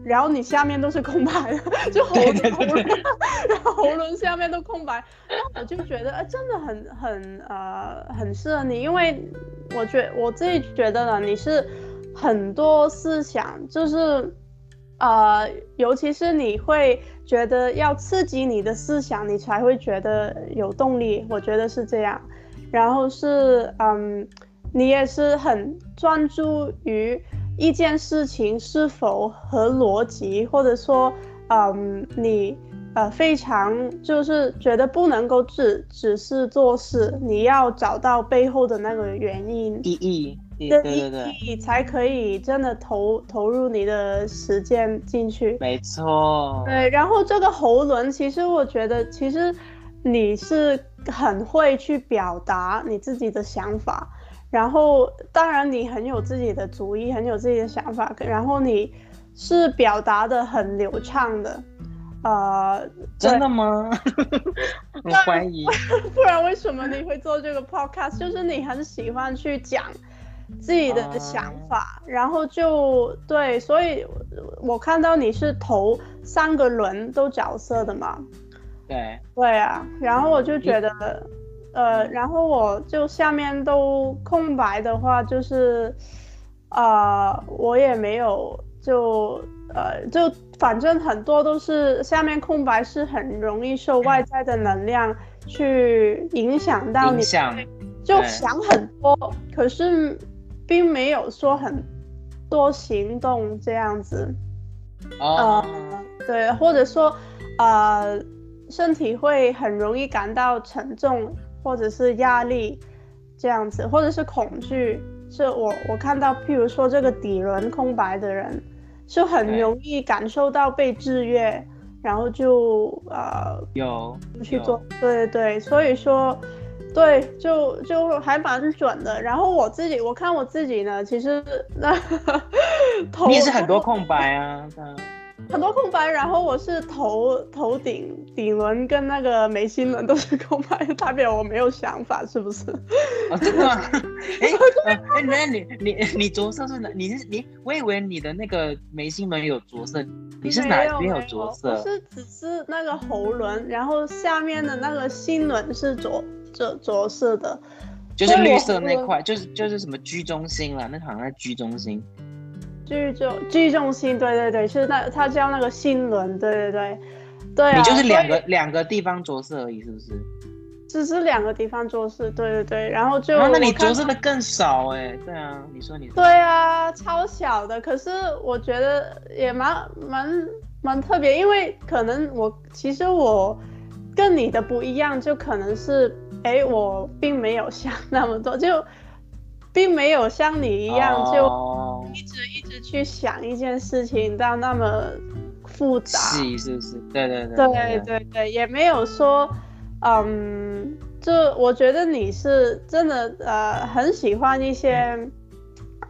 然后你下面都是空白的，就喉咙，然后喉咙下面都空白，我就觉得，呃，真的很很呃很适合你，因为我觉我自己觉得呢，你是很多思想，就是呃，尤其是你会觉得要刺激你的思想，你才会觉得有动力，我觉得是这样。然后是嗯。你也是很专注于一件事情是否合逻辑，或者说，嗯，你呃非常就是觉得不能够只只是做事，你要找到背后的那个原因意义。对对对，才可以真的投投入你的时间进去。没错。对，然后这个喉轮，其实我觉得，其实你是很会去表达你自己的想法，然后当然你很有自己的主意，很有自己的想法，然后你是表达的很流畅的。呃，真的吗？我怀疑。不然为什么你会做这个 podcast？就是你很喜欢去讲。自己的想法，uh, 然后就对，所以我看到你是投三个轮都角色的嘛？对，对啊，然后我就觉得，呃，然后我就下面都空白的话，就是，呃，我也没有就呃就反正很多都是下面空白，是很容易受外在的能量去影响到你，影响，就想很多，可是。并没有说很多行动这样子，哦、呃，对，或者说，呃，身体会很容易感到沉重，或者是压力这样子，或者是恐惧。是我我看到，譬如说这个底轮空白的人，是很容易感受到被制约，然后就呃有去做，对对对，所以说。对，就就还蛮准的。然后我自己，我看我自己呢，其实那 你也是很多空白啊，很多空白。然后我是头头顶顶轮跟那个眉心轮都是空白，代表我没有想法，是不是？哦，真的吗？哎哎，那你你你着色是哪？你是你？我以为你的那个眉心轮有着色，你是哪边有着色？我是只是那个喉轮，然后下面的那个心轮是着。着着色的，就是绿色那块，就是就是什么居中心了，那好像在居中心，居中居中心，对对对，是那它叫那个心轮，对对对，对啊，你就是两个两个地方着色而已，是不是？只是两个地方着色，对对对，然后就，啊、那你着色的更少哎、欸，对啊，你说你说，对啊，超小的，可是我觉得也蛮蛮蛮特别，因为可能我其实我跟你的不一样，就可能是。哎，我并没有想那么多，就并没有像你一样，oh. 就一直去想一件事情到那么复杂，是是是，对对对，对对对，也没有说，嗯，就我觉得你是真的呃很喜欢一些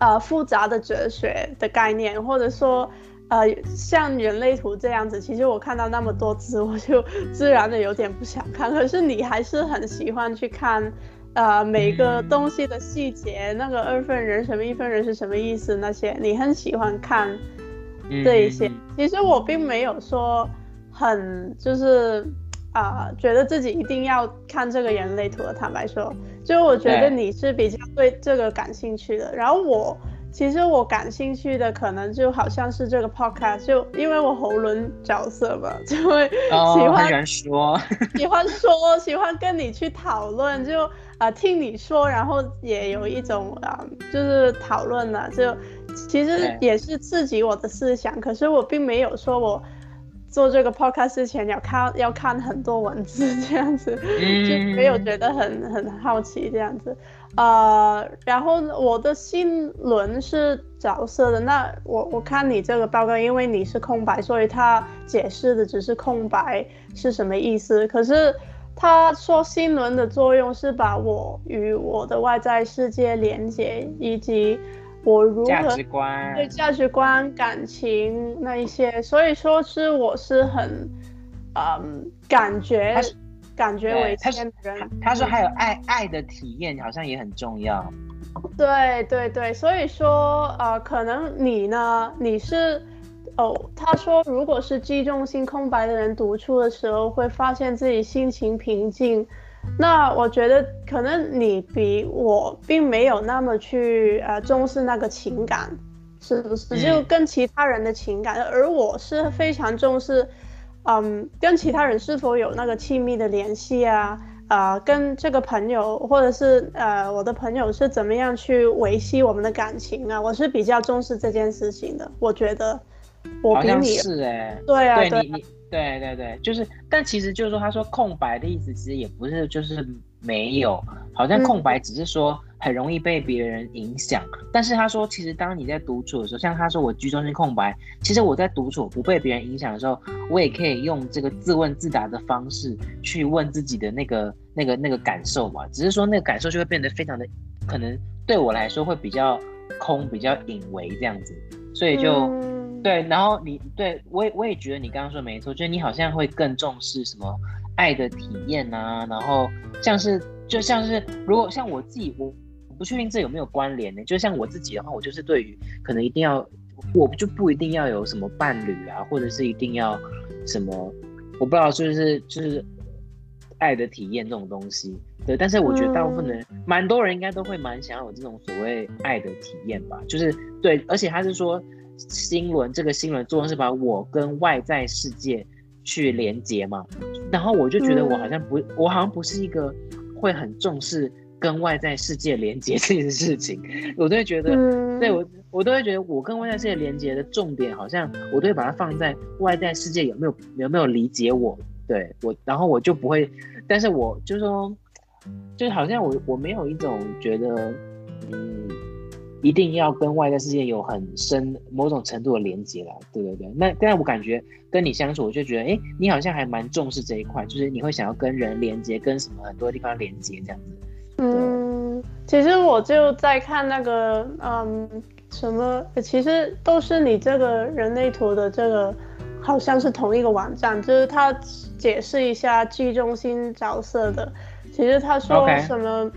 呃复杂的哲学的概念，或者说。呃，像人类图这样子，其实我看到那么多字，我就 自然的有点不想看。可是你还是很喜欢去看，呃，每个东西的细节，那个二分人什么一分人是什么意思，那些你很喜欢看这一些。其实我并没有说很就是啊、呃，觉得自己一定要看这个人类图的。坦白说，就我觉得你是比较对这个感兴趣的，然后我。其实我感兴趣的可能就好像是这个 podcast，就因为我喉轮角色嘛，就会喜欢、哦、说，喜欢说，喜欢跟你去讨论，就啊、呃、听你说，然后也有一种啊、呃、就是讨论了，就其实也是刺激我的思想。可是我并没有说我做这个 podcast 之前要看要看很多文字这样子，嗯、就没有觉得很很好奇这样子。呃，然后我的心轮是角色的，那我我看你这个报告，因为你是空白，所以他解释的只是空白是什么意思。可是他说心轮的作用是把我与我的外在世界连接，以及我如何价值观对价值观、感情那一些，所以说是我是很嗯感觉。感觉为先的人，他，他说还有爱爱的体验，好像也很重要。对对对，所以说呃，可能你呢，你是哦，他说如果是机中心空白的人读出的时候，会发现自己心情平静。那我觉得可能你比我并没有那么去呃重视那个情感，是不是？就跟其他人的情感，嗯、而我是非常重视。嗯，跟其他人是否有那个亲密的联系啊？呃跟这个朋友或者是呃我的朋友是怎么样去维系我们的感情啊，我是比较重视这件事情的。我觉得我比你是哎、欸，对啊，对，你你对对对，就是，但其实就是说，他说空白的意思其实也不是就是没有，好像空白只是说。嗯很容易被别人影响，但是他说，其实当你在独处的时候，像他说我居中心空白，其实我在独处不被别人影响的时候，我也可以用这个自问自答的方式去问自己的那个那个那个感受嘛。只是说那个感受就会变得非常的，可能对我来说会比较空，比较隐微这样子，所以就、嗯、对。然后你对我也我也觉得你刚刚说没错，就是你好像会更重视什么爱的体验啊，然后像是就像是如果像我自己我。不确定这有没有关联呢？就像我自己的话，我就是对于可能一定要，我就不一定要有什么伴侣啊，或者是一定要什么，我不知道，就是就是爱的体验这种东西。对，但是我觉得大部分人，蛮、嗯、多人应该都会蛮想要有这种所谓爱的体验吧。就是对，而且他是说新轮这个新轮作用是把我跟外在世界去连接嘛。然后我就觉得我好像不，嗯、我好像不是一个会很重视。跟外在世界连接这件事情，我都会觉得，嗯、对我，我都会觉得，我跟外在世界连接的重点，好像我都会把它放在外在世界有没有有没有理解我，对我，然后我就不会，但是我就是说，就是好像我我没有一种觉得，嗯，一定要跟外在世界有很深某种程度的连接啦，对对对，那但我感觉跟你相处，我就觉得，哎，你好像还蛮重视这一块，就是你会想要跟人连接，跟什么很多地方连接这样子。嗯，其实我就在看那个，嗯，什么，其实都是你这个人类图的这个，好像是同一个网站，就是他解释一下 G 中心角色的。其实他说什么.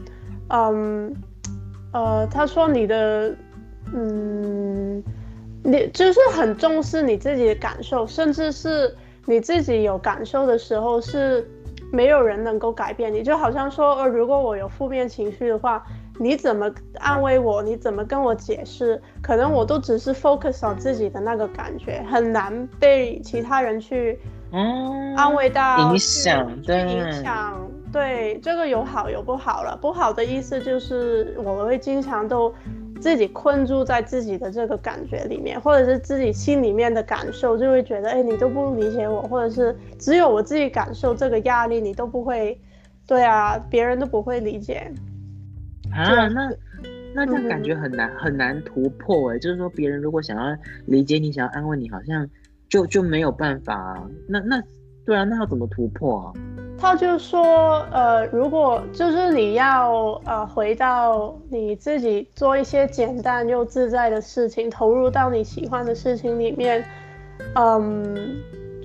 嗯，呃，他说你的，嗯，你就是很重视你自己的感受，甚至是你自己有感受的时候是。没有人能够改变你，就好像说，呃，如果我有负面情绪的话，你怎么安慰我？你怎么跟我解释？可能我都只是 focus on 自己的那个感觉，很难被其他人去安慰到，影响，对，影响，对，这个有好有不好了。不好的意思就是我会经常都。自己困住在自己的这个感觉里面，或者是自己心里面的感受，就会觉得，哎，你都不理解我，或者是只有我自己感受这个压力，你都不会，对啊，别人都不会理解。啊，那那这样感觉很难、嗯、很难突破哎，就是说别人如果想要理解你，想要安慰你，好像就就没有办法啊。那那对啊，那要怎么突破啊？他就说，呃，如果就是你要呃回到你自己做一些简单又自在的事情，投入到你喜欢的事情里面，嗯，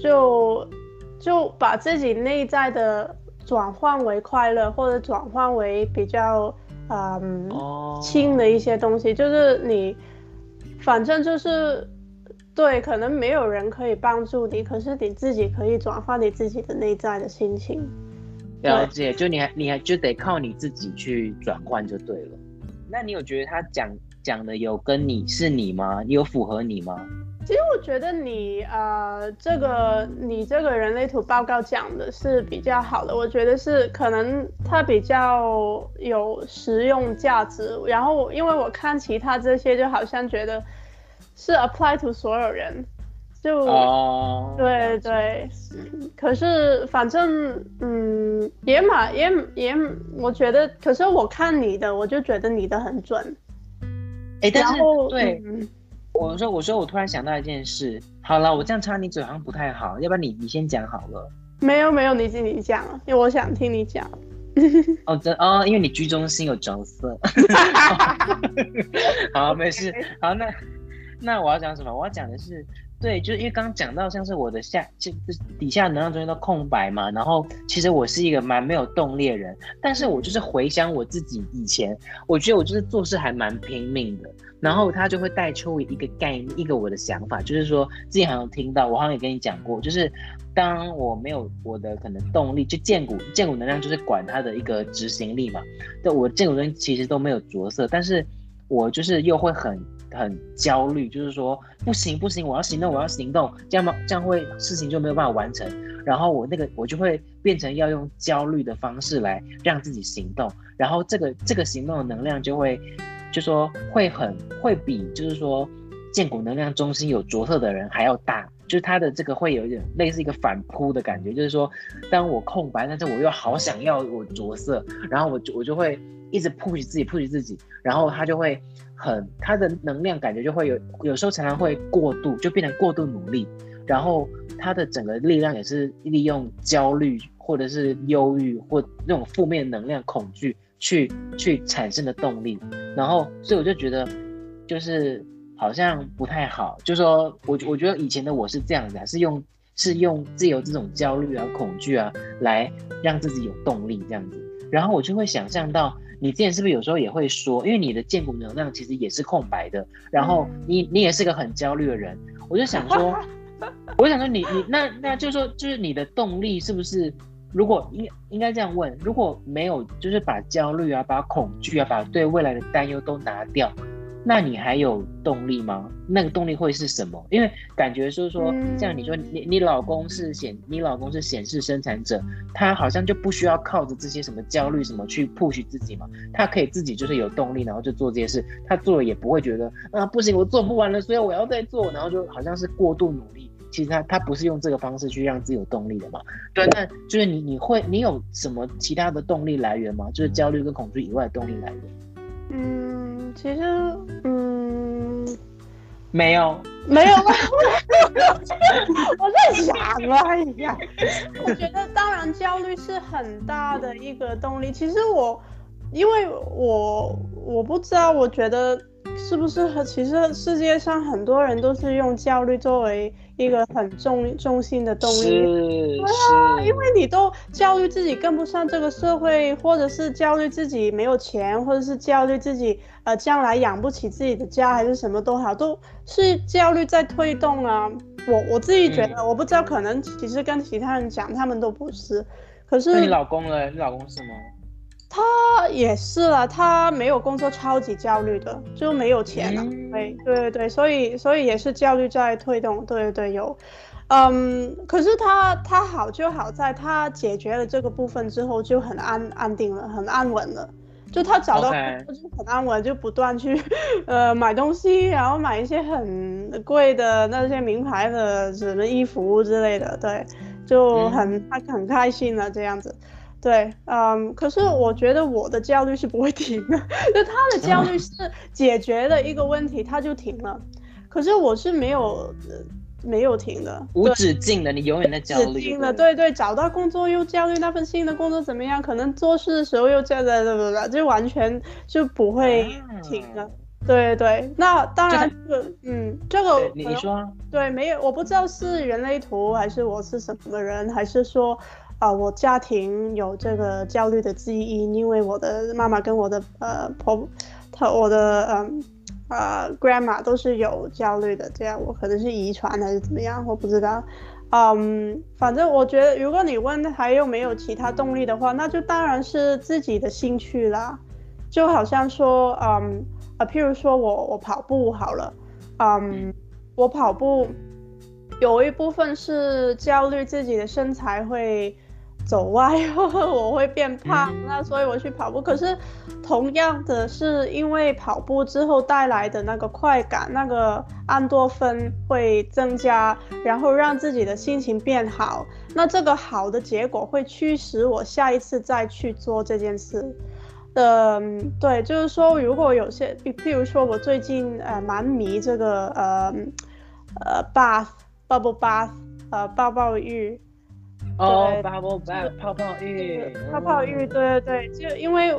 就就把自己内在的转换为快乐，或者转换为比较嗯轻的一些东西，就是你反正就是。对，可能没有人可以帮助你，可是你自己可以转换你自己的内在的心情。了解，就你还你还就得靠你自己去转换就对了。那你有觉得他讲讲的有跟你是你吗？你有符合你吗？其实我觉得你呃，这个你这个人类图报告讲的是比较好的，我觉得是可能它比较有实用价值。然后因为我看其他这些，就好像觉得。是 apply to 所有人，就、oh, 对对，可是反正嗯，也嘛也也，我觉得，可是我看你的，我就觉得你的很准。哎、欸，但是对，嗯、我说我说我突然想到一件事，好了，我这样插你嘴好像不太好，要不然你你先讲好了。没有没有，你自己讲，因为我想听你讲。哦，真哦，因为你居中心有着色。好，没事，好那。那我要讲什么？我要讲的是，对，就是因为刚刚讲到像是我的下就底下能量中心都空白嘛，然后其实我是一个蛮没有动力的人，但是我就是回想我自己以前，我觉得我就是做事还蛮拼命的，然后他就会带出一个概念，一个我的想法，就是说自己好像听到，我好像也跟你讲过，就是当我没有我的可能动力，就荐骨荐骨能量就是管他的一个执行力嘛，对，我荐骨中心其实都没有着色，但是。我就是又会很很焦虑，就是说不行不行，我要行动，我要行动，这样嘛这样会事情就没有办法完成。然后我那个我就会变成要用焦虑的方式来让自己行动，然后这个这个行动的能量就会，就说会很会比就是说建骨能量中心有着色的人还要大，就是他的这个会有一点类似一个反扑的感觉，就是说当我空白，但是我又好想要我着色，然后我就我就会一直 push 自己 push 自己，然后他就会很他的能量感觉就会有有时候常常会过度，就变成过度努力。然后他的整个力量也是利用焦虑或者是忧郁或那种负面能量、恐惧去去产生的动力。然后，所以我就觉得，就是好像不太好。就是说我我觉得以前的我是这样子啊，是用是用自由这种焦虑啊、恐惧啊来让自己有动力这样子。然后我就会想象到，你之前是不是有时候也会说，因为你的建骨能量其实也是空白的，然后你你也是个很焦虑的人，我就想说。我想说你，你你那那就是说，就是你的动力是不是？如果应应该这样问，如果没有，就是把焦虑啊、把恐惧啊、把对未来的担忧都拿掉，那你还有动力吗？那个动力会是什么？因为感觉就是说，像你说，你你老公是显，你老公是显示生产者，他好像就不需要靠着这些什么焦虑什么去 push 自己嘛，他可以自己就是有动力，然后就做这些事，他做了也不会觉得啊不行，我做不完了，所以我要再做，然后就好像是过度努力。其实他他不是用这个方式去让自己有动力的嘛？对，那就是你你会你有什么其他的动力来源吗？就是焦虑跟恐惧以外的动力来源？嗯，其实嗯，没有没有吗？我在想啊，哎呀，我觉得当然焦虑是很大的一个动力。其实我因为我我不知道，我觉得。是不是和其实世界上很多人都是用焦虑作为一个很重重心的动力？是，啊，因为你都焦虑自己跟不上这个社会，或者是焦虑自己没有钱，或者是焦虑自己呃将来养不起自己的家，还是什么都好，都是焦虑在推动啊。我我自己觉得，嗯、我不知道，可能其实跟其他人讲，他们都不是。可是你老公呢？你老公是吗？他也是了，他没有工作，超级焦虑的，就没有钱了。嗯、对对对，所以所以也是焦虑在推动。对对有，嗯，可是他他好就好在他解决了这个部分之后就很安安定了，很安稳了。就他找到工作就很安稳就不断去 呃买东西，然后买一些很贵的那些名牌的什么衣服之类的，对，就很、嗯、他很开心了这样子。对，嗯，可是我觉得我的焦虑是不会停的，就他的焦虑 是解决了一个问题，他就停了，可是我是没有，没有停的，无止境的，你永远在焦虑。无止境的，对对，找到工作又焦虑，那份新的工作怎么样？可能做事的时候又焦虑，对不对？就完全就不会停的。啊、对对，那当然这个，嗯，这个你说，对，没有，我不知道是人类图还是我是什么人，还是说。啊、我家庭有这个焦虑的基因，因为我的妈妈跟我的呃婆，她我的嗯啊、呃、grandma 都是有焦虑的，这样我可能是遗传还是怎么样，我不知道。嗯，反正我觉得，如果你问还有没有其他动力的话，那就当然是自己的兴趣啦。就好像说，嗯啊，譬如说我我跑步好了，嗯，我跑步有一部分是焦虑自己的身材会。走歪，我会变胖，那所以我去跑步。可是，同样的是，因为跑步之后带来的那个快感，那个安多芬会增加，然后让自己的心情变好。那这个好的结果会驱使我下一次再去做这件事。嗯，对，就是说，如果有些，比譬如说，我最近呃蛮迷这个呃呃 bath bubble bath 呃泡泡浴。哦，bubble bath 泡泡浴，泡泡浴，对对对，就因为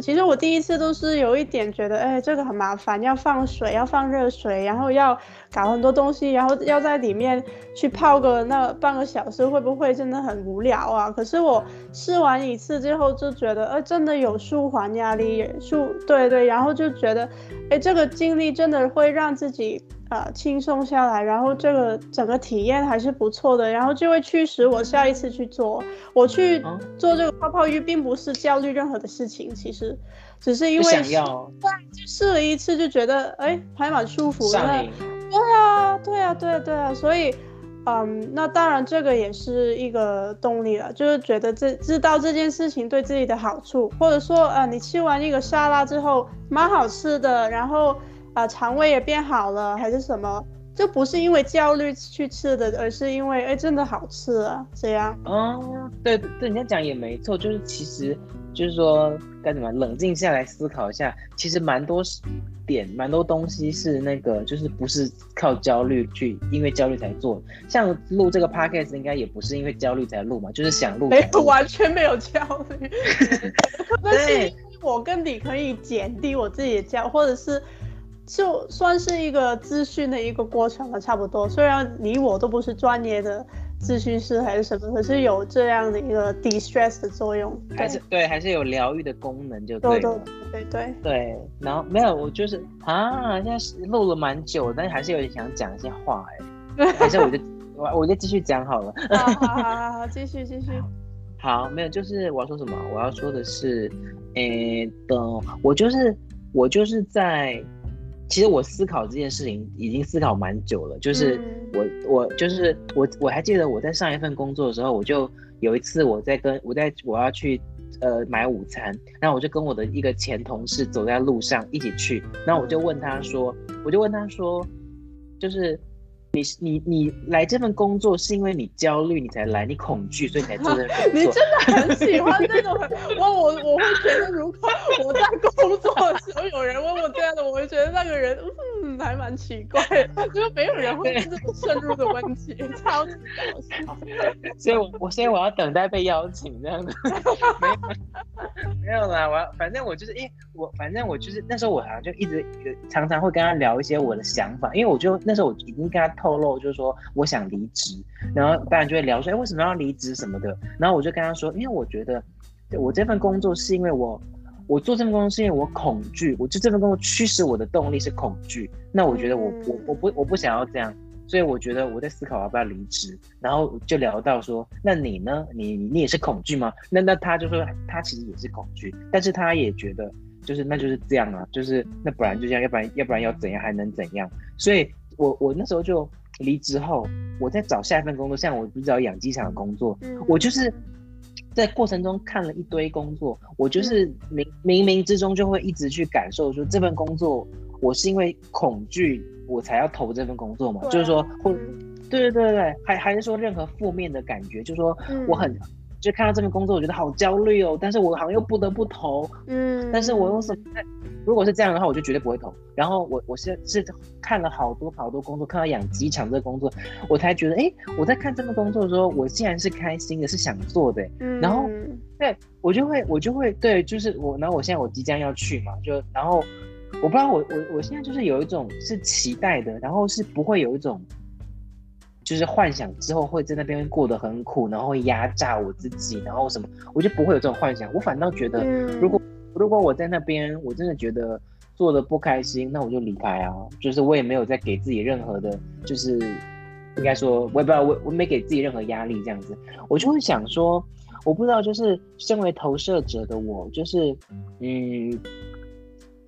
其实我第一次都是有一点觉得，哎，这个很麻烦，要放水，要放热水，然后要搞很多东西，然后要在里面去泡个那半个小时，会不会真的很无聊啊？可是我试完一次之后就觉得，哎，真的有舒缓压力，舒，对对，然后就觉得，哎，这个经历真的会让自己。呃，轻松下来，然后这个整个体验还是不错的，然后就会驱使我下一次去做。我去做这个泡泡浴，并不是焦虑任何的事情，其实只是因为想要，对，试了一次就觉得哎还蛮舒服的。对啊，对啊，对啊，对啊，所以。嗯，那当然，这个也是一个动力了，就是觉得这知道这件事情对自己的好处，或者说，呃，你吃完一个沙拉之后蛮好吃的，然后啊，肠胃也变好了，还是什么，就不是因为焦虑去吃的，而是因为哎，真的好吃啊，这样。哦，对对，你这样讲也没错，就是其实。就是说该怎么冷静下来思考一下，其实蛮多点，蛮多东西是那个，就是不是靠焦虑去，因为焦虑才做。像录这个 podcast 应该也不是因为焦虑才录嘛，就是想录。没有，完全没有焦虑。对，我跟你可以减低我自己的焦，或者是就算是一个资讯的一个过程了，差不多。虽然你我都不是专业的。咨询师还是什么，可是有这样的一个 de-stress 的作用，还是对，还是有疗愈的功能，就对了。对对对对，然后没有，我就是啊，现在录了蛮久，但是还是有点想讲一些话哎，还是我就我我就继续讲好了。好好好好，继续继续。好，没有，就是我要说什么？我要说的是，诶，等我就是我就是在。其实我思考这件事情已经思考蛮久了，就是我我就是我我还记得我在上一份工作的时候，我就有一次我在跟我在我要去呃买午餐，然后我就跟我的一个前同事走在路上一起去，然后我就问他说，我就问他说，就是。你你你来这份工作是因为你焦虑，你才来，你恐惧，所以才做这份工作。你真的很喜欢这种，我 我我会觉得，如果我在工作的时候有人问我这样的，我会觉得那个人嗯还蛮奇怪，就没有人会问这么深入的问题，超级搞笑。所以我我所以我要等待被邀请这样的。没有没有啦，我要反正我就是因为我反正我就是那时候我好像就一直常常会跟他聊一些我的想法，因为我就那时候我已经跟他。透露就是说我想离职，然后当然就会聊说，哎，为什么要离职什么的，然后我就跟他说，因为我觉得我这份工作是因为我我做这份工作是因为我恐惧，我就这份工作驱使我的动力是恐惧，那我觉得我我我不我不想要这样，所以我觉得我在思考要不要离职，然后就聊到说，那你呢？你你也是恐惧吗？那那他就说他其实也是恐惧，但是他也觉得就是那就是这样啊，就是那不然就这样，要不然要不然要怎样还能怎样？所以。我我那时候就离职后，我在找下一份工作，像我不是找养鸡场的工作，嗯、我就是在过程中看了一堆工作，我就是冥冥冥之中就会一直去感受说，这份工作我是因为恐惧我才要投这份工作嘛，对就是说或对对对对，还还是说任何负面的感觉，就是说我很。嗯就看到这份工作，我觉得好焦虑哦，但是我好像又不得不投，嗯，但是我用什么？如果是这样的话，我就绝对不会投。然后我我是是看了好多好多工作，看到养鸡场这个工作，我才觉得，哎，我在看这份工作的时候，我竟然是开心的，是想做的。嗯，然后对我就会我就会对，就是我，然后我现在我即将要去嘛，就然后我不知道我我我现在就是有一种是期待的，然后是不会有一种。就是幻想之后会在那边过得很苦，然后会压榨我自己，然后什么，我就不会有这种幻想。我反倒觉得，如果如果我在那边，我真的觉得做的不开心，那我就离开啊。就是我也没有再给自己任何的，就是应该说，我也不知道，我我没给自己任何压力，这样子，我就会想说，我不知道，就是身为投射者的我，就是嗯。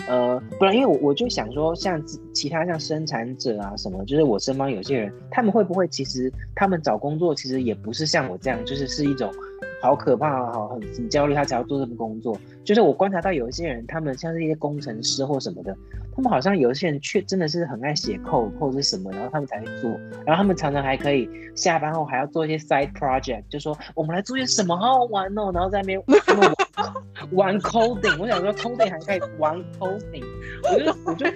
呃，不然，因为我我就想说，像其他像生产者啊什么，就是我身边有些人，他们会不会其实他们找工作其实也不是像我这样，就是是一种好可怕、好很很焦虑，他才要做这份工作。就是我观察到有一些人，他们像是一些工程师或什么的，他们好像有一些人却真的是很爱写 code 或者是什么，然后他们才会做，然后他们常常还可以下班后还要做一些 side project，就说我们来做些什么好好玩哦，然后在那边 玩 coding，我想说 coding 还可以玩 coding，我就我就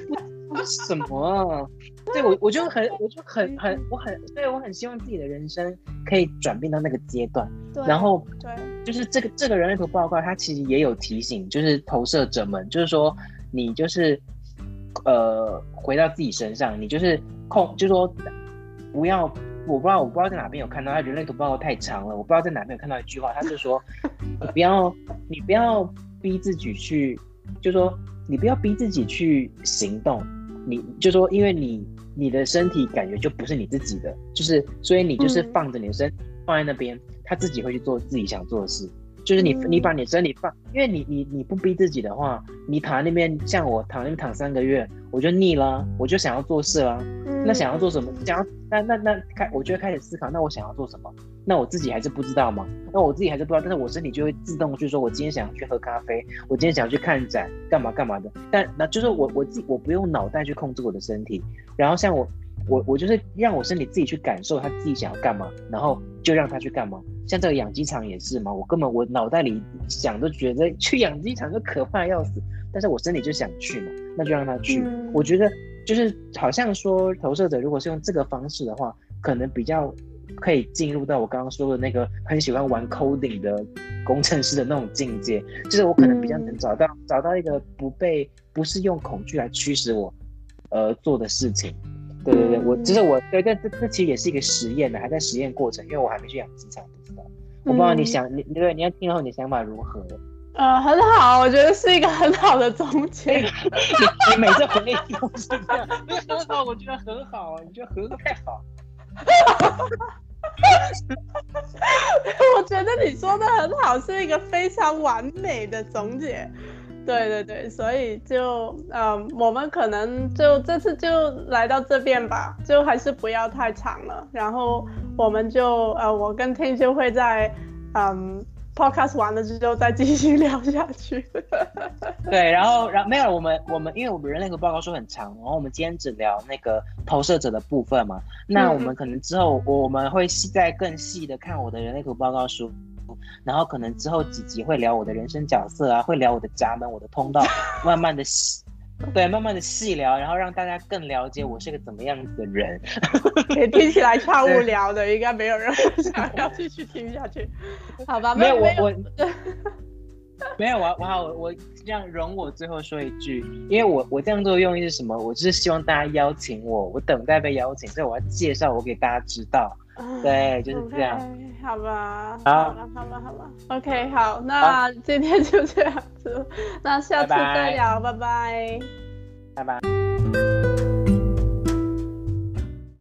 不什么啊，对我我就很我就很很我很对我很希望自己的人生可以转变到那个阶段，对然后对，就是这个这个人类图报告它其实也有提醒，就是投射者们，就是说你就是呃回到自己身上，你就是控，就是说不要，我不知道我不知道在哪边有看到，他人类图报告太长了，我不知道在哪边有看到一句话，他就说。你不要，你不要逼自己去，就说你不要逼自己去行动，你就说，因为你你的身体感觉就不是你自己的，就是所以你就是放着你的身体放在那边，他自己会去做自己想做的事，就是你你把你身体放，因为你你你不逼自己的话，你躺在那边，像我躺那边躺三个月，我就腻了，我就想要做事了。那想要做什么？想要那那那开，我就会开始思考，那我想要做什么？那我自己还是不知道吗？那我自己还是不知道，但是我身体就会自动去说，我今天想要去喝咖啡，我今天想要去看展，干嘛干嘛的。但那就是我我自己，我不用脑袋去控制我的身体。然后像我。我我就是让我身体自己去感受他自己想要干嘛，然后就让他去干嘛。像这个养鸡场也是嘛，我根本我脑袋里想都觉得去养鸡场就可怕要死，但是我身体就想去嘛，那就让他去。嗯、我觉得就是好像说投射者如果是用这个方式的话，可能比较可以进入到我刚刚说的那个很喜欢玩 coding 的工程师的那种境界，就是我可能比较能找到、嗯、找到一个不被不是用恐惧来驱使我呃做的事情。对对对，我就是我对，但这这其实也是一个实验的，还在实验过程，因为我还没去养鸡场。我不知道你想，你对，你要听后你想法如何？呃，很好，我觉得是一个很好的总结。你每次回应都是这样，很好，我觉得很好，你觉得很太好。我觉得你说的很好，是一个非常完美的总结。对对对，所以就嗯，我们可能就这次就来到这边吧，就还是不要太长了。然后我们就呃，我跟 Ting 就会在嗯 Podcast 完了之后再继续聊下去。对，然后然后没有我们我们因为我们人类图报告书很长，然后我们今天只聊那个投射者的部分嘛，那我们可能之后我们会细再更细的看我的人类图报告书。然后可能之后几集会聊我的人生角色啊，会聊我的闸门、我的通道，慢慢的细，对，慢慢的细聊，然后让大家更了解我是个怎么样子的人。也听起来超无聊的，应该没有人想要继续听下去，好吧？没有，没有我我 没有我我好我我这样容我最后说一句，因为我我这样做的用意是什么？我就是希望大家邀请我，我等待被邀请，所以我要介绍我给大家知道。对，就是这样。Okay, 好吧，好了，好了，好了。OK，好，那今天就这样子，那下次再聊，拜拜，拜拜。